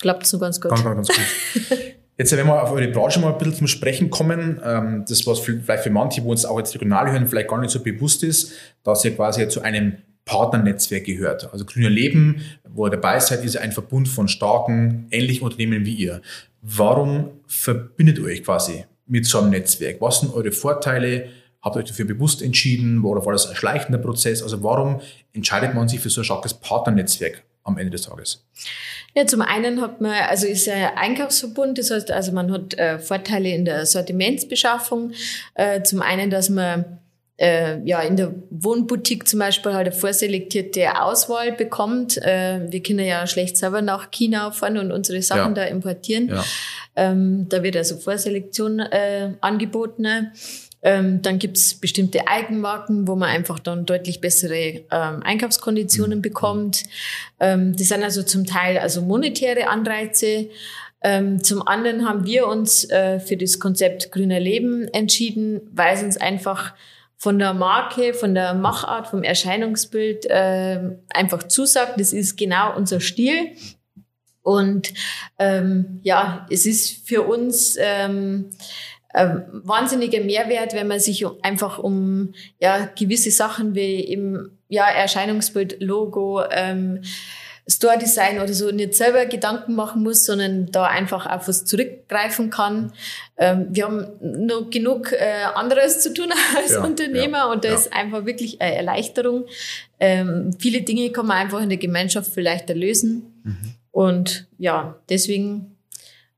klappt es nur ganz gut. Ganz, ganz gut. *laughs* Jetzt, wenn wir auf eure Branche mal ein bisschen zum Sprechen kommen, ähm, das was vielleicht für manche, wo uns auch jetzt regional hören, vielleicht gar nicht so bewusst ist, dass ihr quasi zu einem Partnernetzwerk gehört. Also Grüner Leben, wo ihr dabei seid, ist ein Verbund von starken, ähnlichen Unternehmen wie ihr. Warum verbindet ihr euch quasi mit so einem Netzwerk? Was sind eure Vorteile? Habt ihr euch dafür bewusst entschieden oder war das ein schleichender Prozess? Also warum entscheidet man sich für so ein starkes Partnernetzwerk am Ende des Tages? Ja, zum einen hat man, also ist ein Einkaufsverbund, das heißt, also man hat äh, Vorteile in der Sortimentsbeschaffung. Äh, zum einen, dass man äh, ja, in der Wohnboutique zum Beispiel halt eine vorselektierte Auswahl bekommt. Äh, wir können ja schlecht selber nach China fahren und unsere Sachen ja. da importieren. Ja. Ähm, da wird also Vorselektion äh, angeboten. Ähm, dann gibt's bestimmte Eigenmarken, wo man einfach dann deutlich bessere ähm, Einkaufskonditionen mhm. bekommt. Ähm, das sind also zum Teil also monetäre Anreize. Ähm, zum anderen haben wir uns äh, für das Konzept Grüner Leben entschieden, weil es uns einfach von der Marke, von der Machart, vom Erscheinungsbild äh, einfach zusagt. Das ist genau unser Stil. Und ähm, ja, es ist für uns ähm, ein wahnsinniger Mehrwert, wenn man sich einfach um ja, gewisse Sachen wie eben ja, Erscheinungsbild, Logo, ähm, Store-Design oder so nicht selber Gedanken machen muss, sondern da einfach auf was zurückgreifen kann. Ähm, wir haben noch genug äh, anderes zu tun *laughs* als ja, Unternehmer ja, und das ja. ist einfach wirklich eine Erleichterung. Ähm, viele Dinge kann man einfach in der Gemeinschaft vielleicht lösen. Mhm. Und ja, deswegen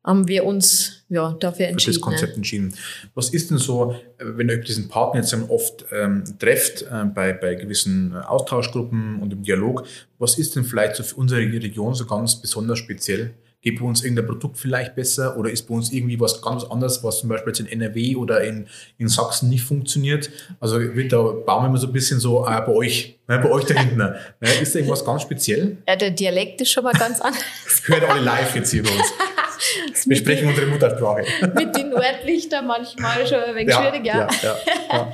haben wir uns ja, dafür entschieden. Für das Konzept entschieden. Was ist denn so, wenn ihr diesen Partner jetzt oft ähm, trefft, äh, bei, bei gewissen Austauschgruppen und im Dialog, was ist denn vielleicht so für unsere Region so ganz besonders speziell? Geht bei uns irgendein Produkt vielleicht besser oder ist bei uns irgendwie was ganz anderes, was zum Beispiel jetzt in NRW oder in, in Sachsen nicht funktioniert? Also wird da bauen wir immer so ein bisschen so äh, bei euch, ne, bei euch da hinten. *laughs* Ne? Ist da irgendwas ganz speziell? Ja, der Dialekt ist schon mal ganz *laughs* anders. Hört alle live jetzt hier bei uns. Wir sprechen unsere Muttersprache. Mit den Nordlichtern manchmal schon ein wenig ja, schwierig, ja. ja, ja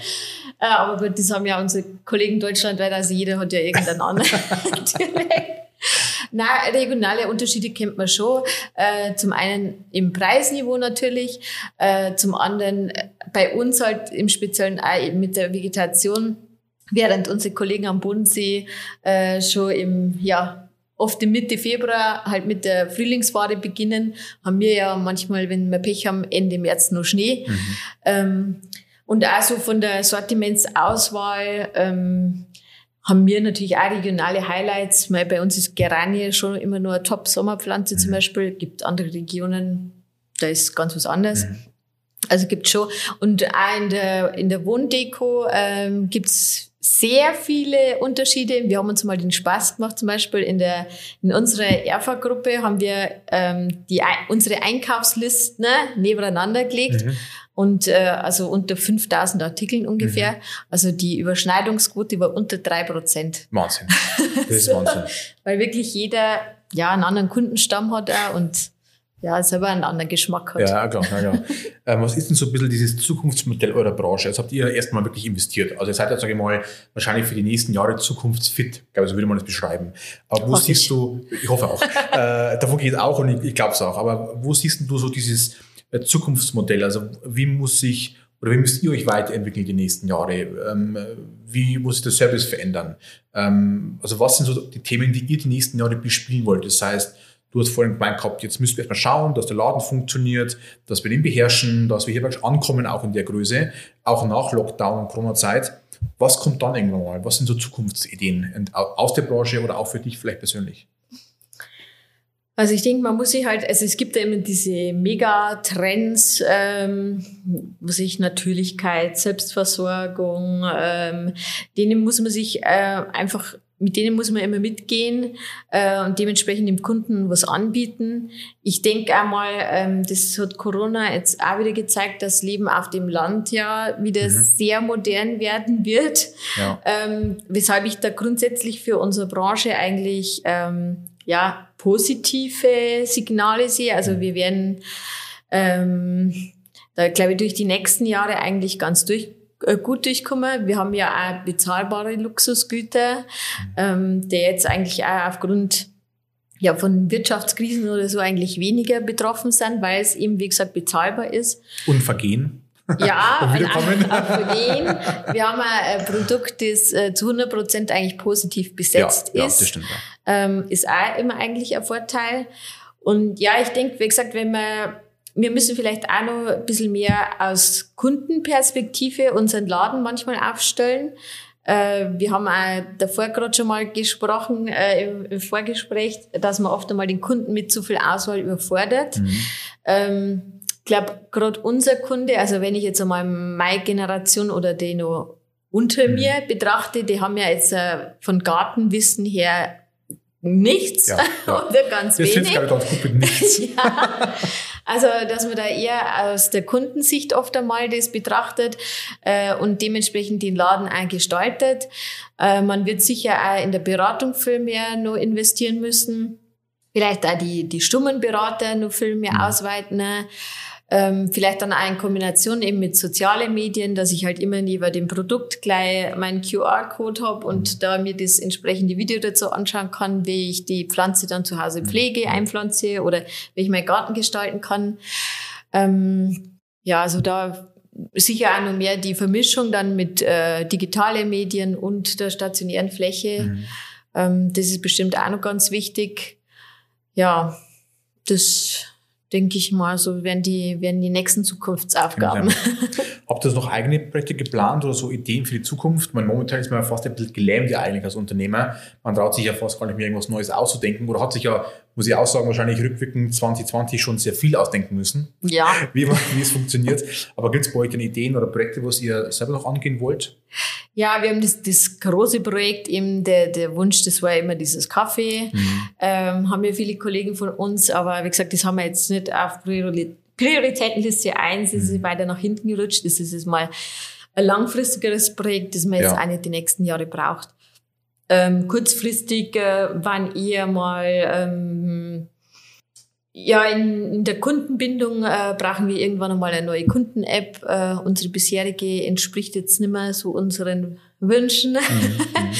*laughs* äh, aber gut, das haben ja unsere Kollegen deutschlandweit, also jeder hat ja irgendeinen anderen *laughs* Dialekt. Na, regionale Unterschiede kennt man schon. Äh, zum einen im Preisniveau natürlich, äh, zum anderen äh, bei uns halt im Speziellen auch eben mit der Vegetation, während unsere Kollegen am Bodensee äh, schon im ja, oft im Mitte Februar halt mit der Frühlingsware beginnen, haben wir ja manchmal, wenn wir Pech haben, Ende März noch Schnee. Mhm. Ähm, und also von der Sortimentsauswahl ähm, haben wir natürlich auch regionale Highlights. Weil bei uns ist Geranie schon immer nur eine Top-Sommerpflanze mhm. zum Beispiel. Gibt andere Regionen, da ist ganz was anderes. Mhm. Also gibt schon. Und auch in der, in der Wohndeko ähm, gibt's sehr viele Unterschiede. Wir haben uns mal den Spaß gemacht, zum Beispiel in der in unserer Erfa-Gruppe haben wir ähm, die unsere Einkaufslisten nebeneinander gelegt. Mhm. Und äh, also unter 5000 Artikeln ungefähr. Mhm. Also die Überschneidungsquote war unter drei Prozent. Wahnsinn. *laughs* Das ist so, Wahnsinn. Weil wirklich jeder ja einen anderen Kundenstamm hat auch und ja, selber einen anderen Geschmack hat. Ja, klar. Ja, ja. *laughs* ähm, was ist denn so ein bisschen dieses Zukunftsmodell eurer Branche? Jetzt habt ihr erstmal wirklich investiert. Also ihr seid ja, sage ich mal, wahrscheinlich für die nächsten Jahre zukunftsfit. Ich glaube, so würde man das beschreiben. Aber wo Hoff siehst du, ich hoffe auch, *laughs* äh, davon geht es auch und ich, ich glaube es auch, aber wo siehst du so dieses äh, Zukunftsmodell? Also wie muss sich oder wie müsst ihr euch weiterentwickeln die nächsten Jahre? Ähm, wie muss sich der Service verändern? Ähm, also was sind so die Themen, die ihr die nächsten Jahre bespielen wollt? Das heißt, Du hast vorhin gemeint gehabt, jetzt müssen wir erstmal schauen, dass der Laden funktioniert, dass wir den beherrschen, dass wir hier wirklich ankommen, auch in der Größe, auch nach Lockdown und Corona-Zeit. Was kommt dann irgendwann mal? Was sind so Zukunftsideen aus der Branche oder auch für dich vielleicht persönlich? Also ich denke, man muss sich halt, also es gibt ja immer diese Megatrends, ähm, was ich Natürlichkeit, Selbstversorgung, ähm, denen muss man sich äh, einfach mit denen muss man immer mitgehen äh, und dementsprechend dem Kunden was anbieten. Ich denke einmal, ähm, das hat Corona jetzt auch wieder gezeigt, dass Leben auf dem Land ja wieder mhm. sehr modern werden wird. Ja. Ähm, weshalb ich da grundsätzlich für unsere Branche eigentlich ähm, ja positive Signale sehe. Also mhm. wir werden ähm, da glaube ich durch die nächsten Jahre eigentlich ganz durch gut durchkommen. Wir haben ja auch bezahlbare Luxusgüter, ähm, der jetzt eigentlich auch aufgrund ja, von Wirtschaftskrisen oder so eigentlich weniger betroffen sind, weil es eben, wie gesagt, bezahlbar ist. Und vergehen? Ja, *laughs* den. *laughs* Wir haben ein Produkt, das äh, zu 100 Prozent eigentlich positiv besetzt ja, ist. Ja, das stimmt. Ja. Ähm, ist auch immer eigentlich ein Vorteil. Und ja, ich denke, wie gesagt, wenn wir wir müssen vielleicht auch noch ein bisschen mehr aus Kundenperspektive unseren Laden manchmal aufstellen. Äh, wir haben auch davor gerade schon mal gesprochen äh, im, Vorgespräch, dass man oft einmal den Kunden mit zu viel Auswahl überfordert. Mhm. Ähm, ich glaube, gerade unser Kunde, also wenn ich jetzt einmal meine Generation oder die noch unter mhm. mir betrachte, die haben ja jetzt äh, von Gartenwissen her nichts ja, *laughs* ja. oder ganz das wenig. Das ganz gut mit nichts. *laughs* ja. Also, dass man da eher aus der Kundensicht oft einmal das betrachtet äh, und dementsprechend den Laden auch gestaltet. Äh, man wird sicher auch in der Beratung viel mehr noch investieren müssen. Vielleicht auch die, die stummen Berater noch viel mehr mhm. ausweiten. Ähm, vielleicht dann auch in Kombination eben mit sozialen Medien, dass ich halt immer neben dem Produkt gleich meinen QR-Code habe und da mir das entsprechende Video dazu anschauen kann, wie ich die Pflanze dann zu Hause pflege, einpflanze oder wie ich meinen Garten gestalten kann. Ähm, ja, also da sicher auch noch mehr die Vermischung dann mit äh, digitalen Medien und der stationären Fläche. Mhm. Ähm, das ist bestimmt auch noch ganz wichtig. Ja, das denke ich mal, so werden die, werden die nächsten Zukunftsaufgaben. Habt ihr noch eigene Projekte geplant oder so Ideen für die Zukunft? Man, momentan ist man ja fast ein bisschen gelähmt ja eigentlich als Unternehmer. Man traut sich ja fast gar nicht mehr irgendwas Neues auszudenken oder hat sich ja muss ich auch sagen, wahrscheinlich rückwirkend 2020 schon sehr viel ausdenken müssen. Ja. *laughs* Wie, wie es funktioniert. Aber gibt es bei euch denn Ideen oder Projekte, was ihr selber noch angehen wollt? Ja, wir haben das, das große Projekt eben, der, der Wunsch, das war immer dieses Kaffee. Mhm. Ähm, haben wir viele Kollegen von uns, aber wie gesagt, das haben wir jetzt nicht auf Prioritätenliste 1, das ist mhm. weiter nach hinten gerutscht. Das ist jetzt mal ein langfristigeres Projekt, das man jetzt ja. auch nicht die nächsten Jahre braucht. Ähm, kurzfristig äh, waren eher mal ähm, ja, in, in der Kundenbindung äh, brauchen wir irgendwann einmal eine neue Kunden-App. Äh, unsere bisherige entspricht jetzt nicht mehr so unseren Wünschen. Mhm. *laughs* mhm.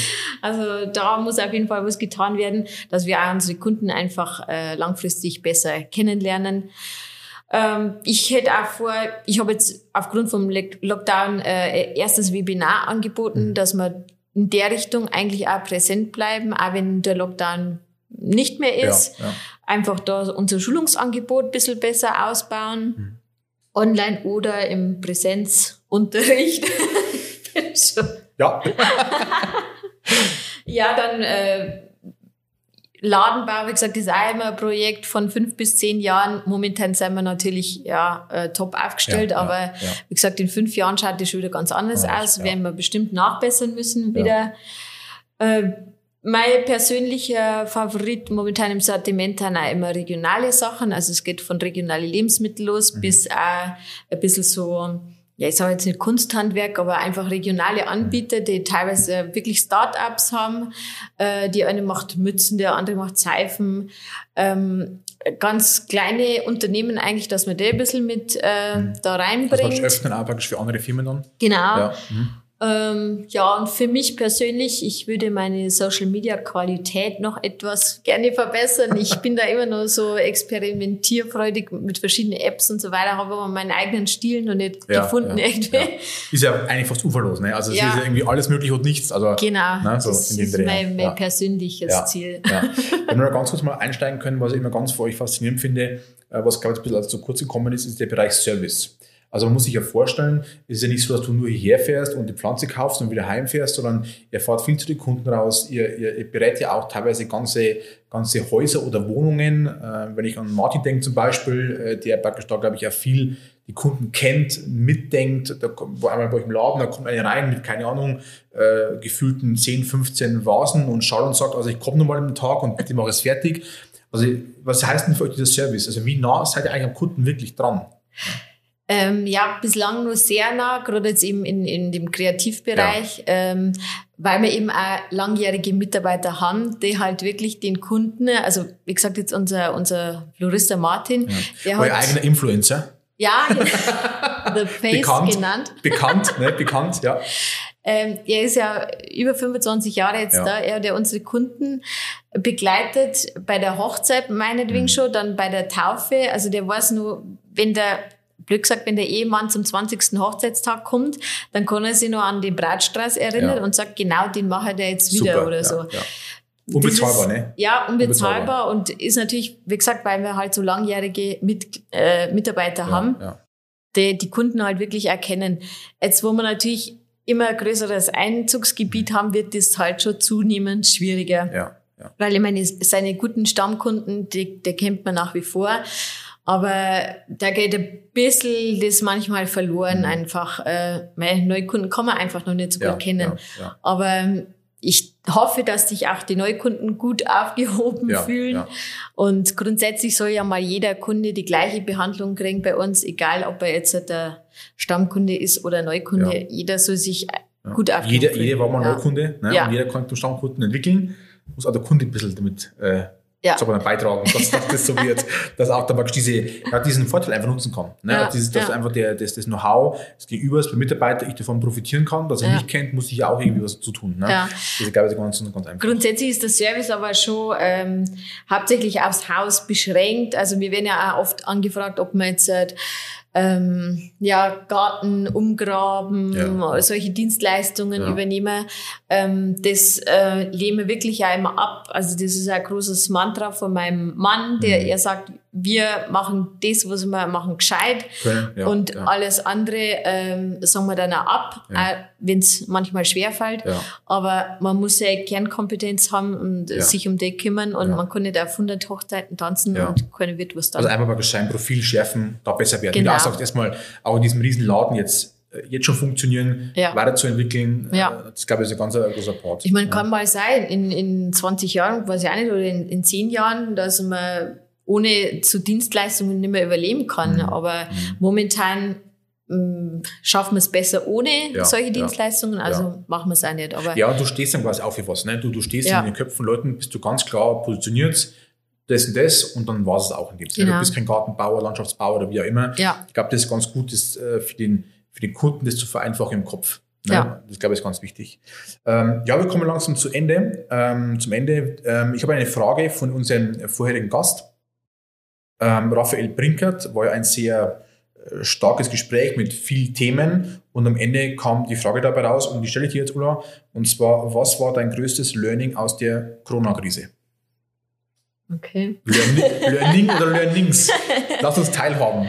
also da muss auf jeden Fall was getan werden, dass wir auch unsere Kunden einfach äh, langfristig besser kennenlernen. Ähm, ich hätte auch vor, ich habe jetzt aufgrund vom Lockdown äh, erstes Webinar angeboten, mhm. dass man in der Richtung eigentlich auch präsent bleiben, auch wenn der Lockdown nicht mehr ist. Ja, ja. Einfach da unser Schulungsangebot ein bisschen besser ausbauen. Mhm. Online oder im Präsenzunterricht. *laughs* ja. ja, dann äh, Ladenbau, wie gesagt, ist auch immer ein Projekt von fünf bis zehn Jahren. Momentan sind wir natürlich ja, äh, top aufgestellt, ja, aber ja, ja. wie gesagt, in fünf Jahren schaut das schon wieder ganz anders aus. Werden wir bestimmt nachbessern müssen wieder. Äh, mein persönlicher Favorit momentan im Sortiment sind auch immer regionale Sachen. Also es geht von regionale Lebensmittel los mhm. bis auch ein bisschen so ja, ich sage jetzt nicht Kunsthandwerk, aber einfach regionale Anbieter, die teilweise wirklich Start-ups haben. Äh, die eine macht Mützen, der andere macht Seifen. Ähm, ganz kleine Unternehmen eigentlich, dass man die ein bisschen mit äh, mhm. da reinbringt. Das öffnen auch praktisch für andere Firmen dann? Genau. Ja. Mhm. Ähm, ja, und für mich persönlich, ich würde meine Social Media Qualität noch etwas gerne verbessern. Ich bin da immer noch so experimentierfreudig mit verschiedenen Apps und so weiter, habe aber meinen eigenen Stil noch nicht ja, gefunden ja, irgendwie. Ja. Ist ja eigentlich fast uferlos, ne? Also es ist ja irgendwie alles möglich und nichts. Also, genau, ne, so das ist mein, mein persönliches Ziel. Wenn wir ganz kurz mal einsteigen können, was ich immer ganz für euch faszinierend finde, äh, was glaube ich ein bisschen zu kurz gekommen ist, ist der Bereich Service. Also man muss sich ja vorstellen, es ist ja nicht so, dass du nur hierher fährst und die Pflanze kaufst und wieder heimfährst, sondern ihr fahrt viel zu den Kunden raus, ihr, ihr, ihr berät ja auch teilweise ganze, ganze Häuser oder Wohnungen. Äh, wenn ich an Martin denke zum Beispiel, äh, der praktisch da, glaube ich, auch viel die Kunden kennt, mitdenkt, da wo einmal bei euch im Laden, da kommt einer rein mit, keine Ahnung, äh, gefühlten 10, 15 Vasen und schaut und sagt, also ich komme nochmal im Tag und bitte mache es fertig. Also was heißt denn für euch dieser Service? Also wie nah seid ihr eigentlich am Kunden wirklich dran? Ja. Ähm, ja, bislang nur sehr nah, gerade jetzt eben in, in dem Kreativbereich, ja. ähm, weil wir eben auch langjährige Mitarbeiter haben, die halt wirklich den Kunden, also wie gesagt jetzt unser, unser Florista Martin, ja. der Euer hat, eigener Influencer. *laughs* Ja, The Face bekannt, genannt. Bekannt, ne, bekannt, ja. Ähm, er ist ja über 25 Jahre jetzt ja. da, er, der unsere Kunden begleitet bei der Hochzeit meinetwegen mhm. schon, dann bei der Taufe. Also der weiß nur, wenn der blöd gesagt, wenn der Ehemann zum 20. Hochzeitstag kommt, dann kann er sich noch an den Bratstrauß erinnern Ja. und sagt, genau den mache der jetzt wieder Super, oder ja, so. Ja. Unbezahlbar, Dieses- ne? Ja, unbezahlbar, Unbezahlbar. und ist natürlich, wie gesagt, weil wir halt so langjährige Mit, äh, Mitarbeiter haben, die die Kunden halt wirklich erkennen. Jetzt, wo wir natürlich immer ein größeres Einzugsgebiet haben, wird das halt schon zunehmend schwieriger. ja, ja. Weil ich meine, seine guten Stammkunden, die, die kennt man nach wie vor. Aber da geht ein bisschen das manchmal verloren Mhm. einfach. Äh, weil Neukunden kann man einfach noch nicht so gut Ja, kennen. ja, ja. Aber ähm, ich hoffe, dass sich auch die Neukunden gut *laughs* aufgehoben Ja, fühlen. ja. Und grundsätzlich soll ja mal jeder Kunde die gleiche Behandlung kriegen bei uns, egal ob er jetzt der Stammkunde ist oder Neukunde. Ja. Jeder soll sich gut aufgehoben Jeder, fühlen. jeder war mal. Neukunde, ne? Und jeder kann zum Stammkunden entwickeln. Muss auch der Kunde ein bisschen damit äh, Ja. sagen wir mal, beitragen, dass, *laughs* dass das so wird, dass auch der Max diese, ja, diesen Vorteil einfach nutzen kann. Ne? Ja, Dieses, dass ja. einfach der, das, das Know-how des Gegenübers beim Mitarbeiter ich davon profitieren kann, dass er Ja. mich kennt, muss ich ja auch irgendwie was zu tun. Ne? Ja. Das ist, glaube ich, ganz, ganz einfach. Grundsätzlich ist der Service aber schon ähm, hauptsächlich aufs Haus beschränkt. Also wir werden ja auch oft angefragt, ob man jetzt äh, ähm, ja, Garten umgraben, solche Dienstleistungen übernehmen. Ähm, das äh, lehnen wir wirklich ja immer ab. Also das ist ein großes Mantra von meinem Mann, der Mhm. er sagt, wir machen das, was wir machen, gescheit. Können, ja, und ja. alles andere ähm, sagen wir dann auch ab, Ja. wenn es manchmal schwerfällt. Ja. Aber man muss ja Kernkompetenz haben und sich um die kümmern und man kann nicht auf 100 Hochzeiten tanzen und keine Witwurst Also dann. einfach mal sein Profil schärfen, da besser werden. Genau. du auch sagst, erstmal auch in diesem riesen Laden jetzt, jetzt schon funktionieren, Ja. weiterzuentwickeln. Ja. Äh, Das glaube ich ist ein ganz äh, großer Part. Ich meine, ja. kann mal sein, in, in 20 Jahren, weiß ich auch nicht, oder in, in 10 Jahren, dass man ohne zu Dienstleistungen nicht mehr überleben kann. Mhm. Aber momentan mh, schaffen wir es besser ohne Ja, solche ja. Dienstleistungen, also Ja. machen wir es auch nicht. Aber Ja, du stehst dann quasi auch für was. Ne? Du, du stehst Ja. in den Köpfen von Leuten, bist du ganz klar positioniert, das und das, und dann war es auch in dem Sinne. Genau. Du bist kein Gartenbauer, Landschaftsbauer oder wie auch immer. ja, Ich glaube, das ist ganz gut, das, äh, für, den, für den Kunden das zu vereinfachen im Kopf. Ne? Ja. Das glaube ich ist ganz wichtig. Ähm, ja, wir kommen langsam zu Ende. Ähm, zum Ende. Ähm, ich habe eine Frage von unserem vorherigen Gast. Ähm, Raphael Brinkert war ja ein sehr äh, starkes Gespräch mit vielen Themen und am Ende kam die Frage dabei raus und die stelle ich dir jetzt, Ulla. Und zwar, was war dein größtes Learning aus der Corona-Krise? okay. Learning, *laughs* Learning oder Learnings? Lass uns teilhaben.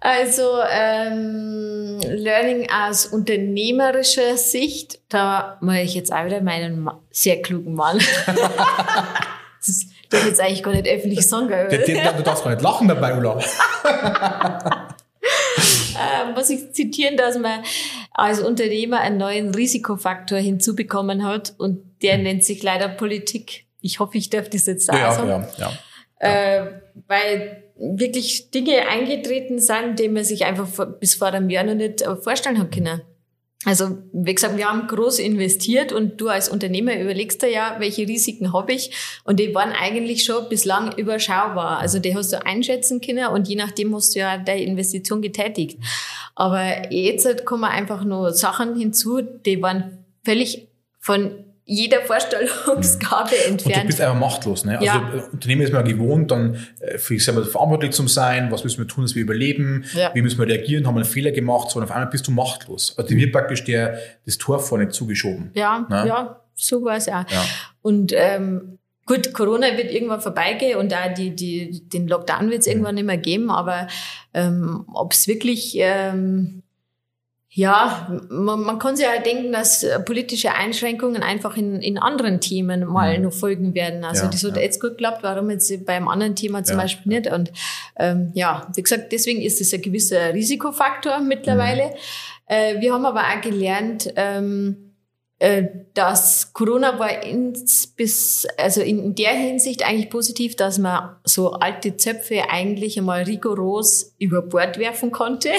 Also ähm, Learning aus unternehmerischer Sicht, da mache ich jetzt auch wieder meinen Ma- sehr klugen Mann. *laughs* das ist- darf ich jetzt eigentlich gar nicht öffentlich sagen. Der, der, du darfst gar nicht lachen dabei, Ulla. *laughs* äh, muss ich zitieren, dass man als Unternehmer einen neuen Risikofaktor hinzubekommen hat und der nennt sich leider Politik. Ich hoffe, ich darf das jetzt auch Ja, sagen. ja, ja. Äh, weil wirklich Dinge eingetreten sind, die man sich einfach bis vor einem Jahr noch nicht äh, vorstellen hat können. Also, wie gesagt, wir haben groß investiert und du als Unternehmer überlegst dir ja, welche Risiken habe ich und die waren eigentlich schon bislang überschaubar. Also die hast du einschätzen können und je nachdem hast du ja deine Investition getätigt. Aber jetzt kommen einfach nur Sachen hinzu, die waren völlig von jeder Vorstellungsgabe Und du entfernt. bist einfach machtlos. Ne? Also Ja. äh, Unternehmen ist man gewohnt, dann äh, für sich selber verantwortlich zu sein. Was müssen wir tun, dass wir überleben? Ja. Wie müssen wir reagieren? Haben wir einen Fehler gemacht? So, und auf einmal bist du machtlos. Also dir wird praktisch der, das Tor vorne zugeschoben. Ja, Ne? ja, so war es auch. Ja. Und ähm, gut, Corona wird irgendwann vorbeigehen und auch die, die, den Lockdown wird es irgendwann nicht mehr geben, aber ähm, ob es wirklich, ähm, ja, man, man kann sich ja denken, dass äh, politische Einschränkungen einfach in, in anderen Themen mal Mhm. noch folgen werden. Also Ja, das hat ja. jetzt gut geklappt, warum jetzt beim anderen Thema zum Ja, Beispiel nicht? Und ähm, ja, wie gesagt, deswegen ist es ein gewisser Risikofaktor mittlerweile. Mhm. Äh, wir haben aber auch gelernt, ähm, äh, dass Corona war ins, bis, also in der Hinsicht eigentlich positiv, dass man so alte Zöpfe eigentlich einmal rigoros über Bord werfen konnte.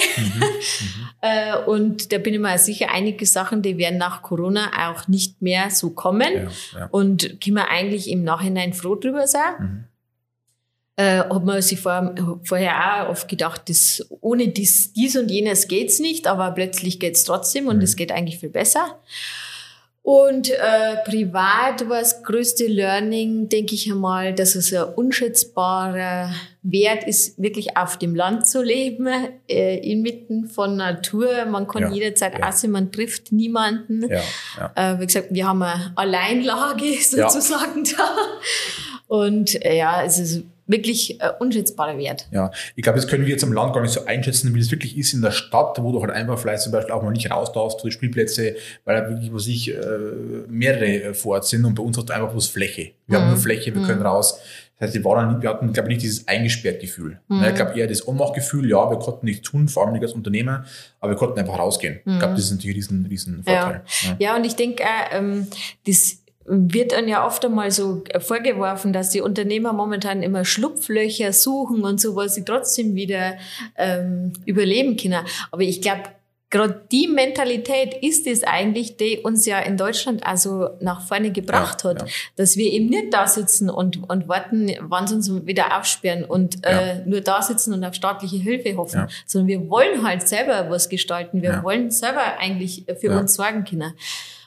*laughs* äh, und da bin ich mir sicher, einige Sachen, die werden nach Corona auch nicht mehr so kommen. Ja, ja. Und können wir eigentlich im Nachhinein froh drüber sein. Mhm. Äh, hat man sich vor, vorher auch oft gedacht, das, ohne dies, dies und jenes geht's nicht, aber plötzlich geht's trotzdem und Mhm. es geht eigentlich viel besser. Und äh, privat war das größte Learning, denke ich einmal, dass es ein unschätzbarer Wert ist, wirklich auf dem Land zu leben, äh, inmitten von Natur. Man kann ja, jederzeit ja. essen, man trifft niemanden. Ja, ja. Äh, wie gesagt, wir haben eine Alleinlage *laughs* sozusagen da. Und äh, ja, es ist wirklich äh, unschätzbarer Wert. Ja, ich glaube, das können wir jetzt im Land gar nicht so einschätzen, wie es wirklich ist in der Stadt, wo du halt einfach vielleicht zum Beispiel auch mal nicht raus darfst, die Spielplätze, weil da wirklich, was ich, äh, mehrere äh, vor Ort sind und bei uns hast du einfach bloß Fläche. Wir mhm. haben nur mhm. Fläche, wir mhm. können raus. Das heißt, wir, waren, wir hatten, glaube ich, nicht dieses eingesperrt Gefühl. Mhm. Ich glaube eher das Ohnmachtgefühl, ja, wir konnten nichts tun, vor allem nicht als Unternehmer, aber wir konnten einfach rausgehen. Ich glaube, mhm. das ist natürlich ein riesen, riesen Vorteil. Ja, ja. ja und ich denke, äh, ähm, das wird dann ja oft einmal so vorgeworfen, dass die Unternehmer momentan immer Schlupflöcher suchen und so, wo sie trotzdem wieder ähm, überleben können. Aber ich glaube, gerade die Mentalität ist es eigentlich, die uns ja in Deutschland also nach vorne gebracht ja, hat, ja. dass wir eben nicht da sitzen und, und warten, wann sie uns wieder aufsperren und äh, ja. äh, nur da sitzen und auf staatliche Hilfe hoffen, sondern wir wollen halt selber was gestalten, wir wollen selber eigentlich für uns sorgen können.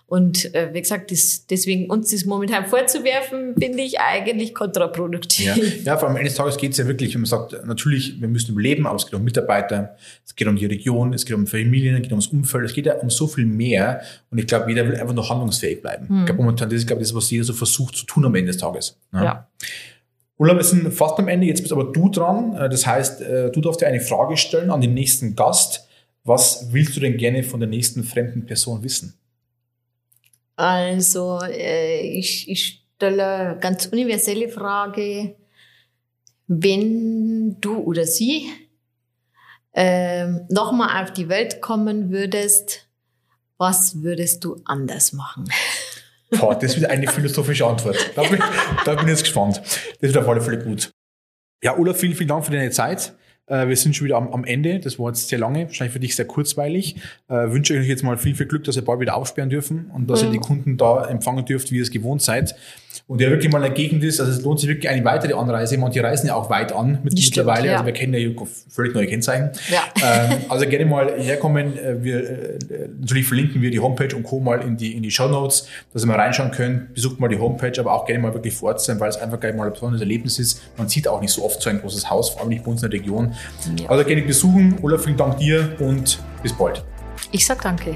Und äh, wie gesagt, das, deswegen uns das momentan vorzuwerfen, finde ich eigentlich kontraproduktiv. Ja, *laughs* ja vor allem eines Tages geht es ja wirklich, wenn man sagt, natürlich, wir müssen überleben, aber es geht um Mitarbeiter, es geht um die Region, es geht um Familien, es geht ums Umfeld, es geht ja um so viel mehr. Und ich glaube, jeder will einfach noch handlungsfähig bleiben. Hm. Ich glaube momentan, das ist, glaube ich, das, was jeder so versucht zu tun am Ende des Tages. Ne? Ja. Ulla, wir sind fast am Ende, jetzt bist aber du dran. Äh, das heißt, äh, du darfst dir eine Frage stellen an den nächsten Gast. Was willst du denn gerne von der nächsten fremden Person wissen? Also äh, ich, ich stelle ganz universelle Frage. Wenn du oder sie äh, nochmal auf die Welt kommen würdest, was würdest du anders machen? Boah, das wird eine philosophische Antwort. Da bin, da bin ich jetzt gespannt. Das wird auf alle Fälle gut. Ja, Ulla, vielen, vielen Dank für deine Zeit. Äh, wir sind schon wieder am, am, Ende. Das war jetzt sehr lange, wahrscheinlich für dich sehr kurzweilig. Äh, wünsche euch jetzt mal viel, viel Glück, dass ihr bald wieder aufsperren dürfen und dass mhm. ihr die Kunden da empfangen dürft, wie ihr es gewohnt seid und der wirklich mal eine Gegend ist, also es lohnt sich wirklich eine weitere Anreise. Manche reisen ja auch weit an mit, mittlerweile, ja. also wir kennen ja völlig neue Kennzeichen. Ja. Ähm, also gerne mal herkommen. Äh, wir, äh, natürlich verlinken wir die Homepage und Co. mal in die, in die Show Notes, dass ihr mal reinschauen könnt. Besucht mal die Homepage, aber auch gerne mal wirklich vor Ort sein, weil es einfach gleich mal ein besonderes Erlebnis ist. Man sieht auch nicht so oft so ein großes Haus, vor allem nicht bei uns in der Region. Ja. Also gerne besuchen. Olaf, vielen Dank dir und bis bald. Ich sag danke.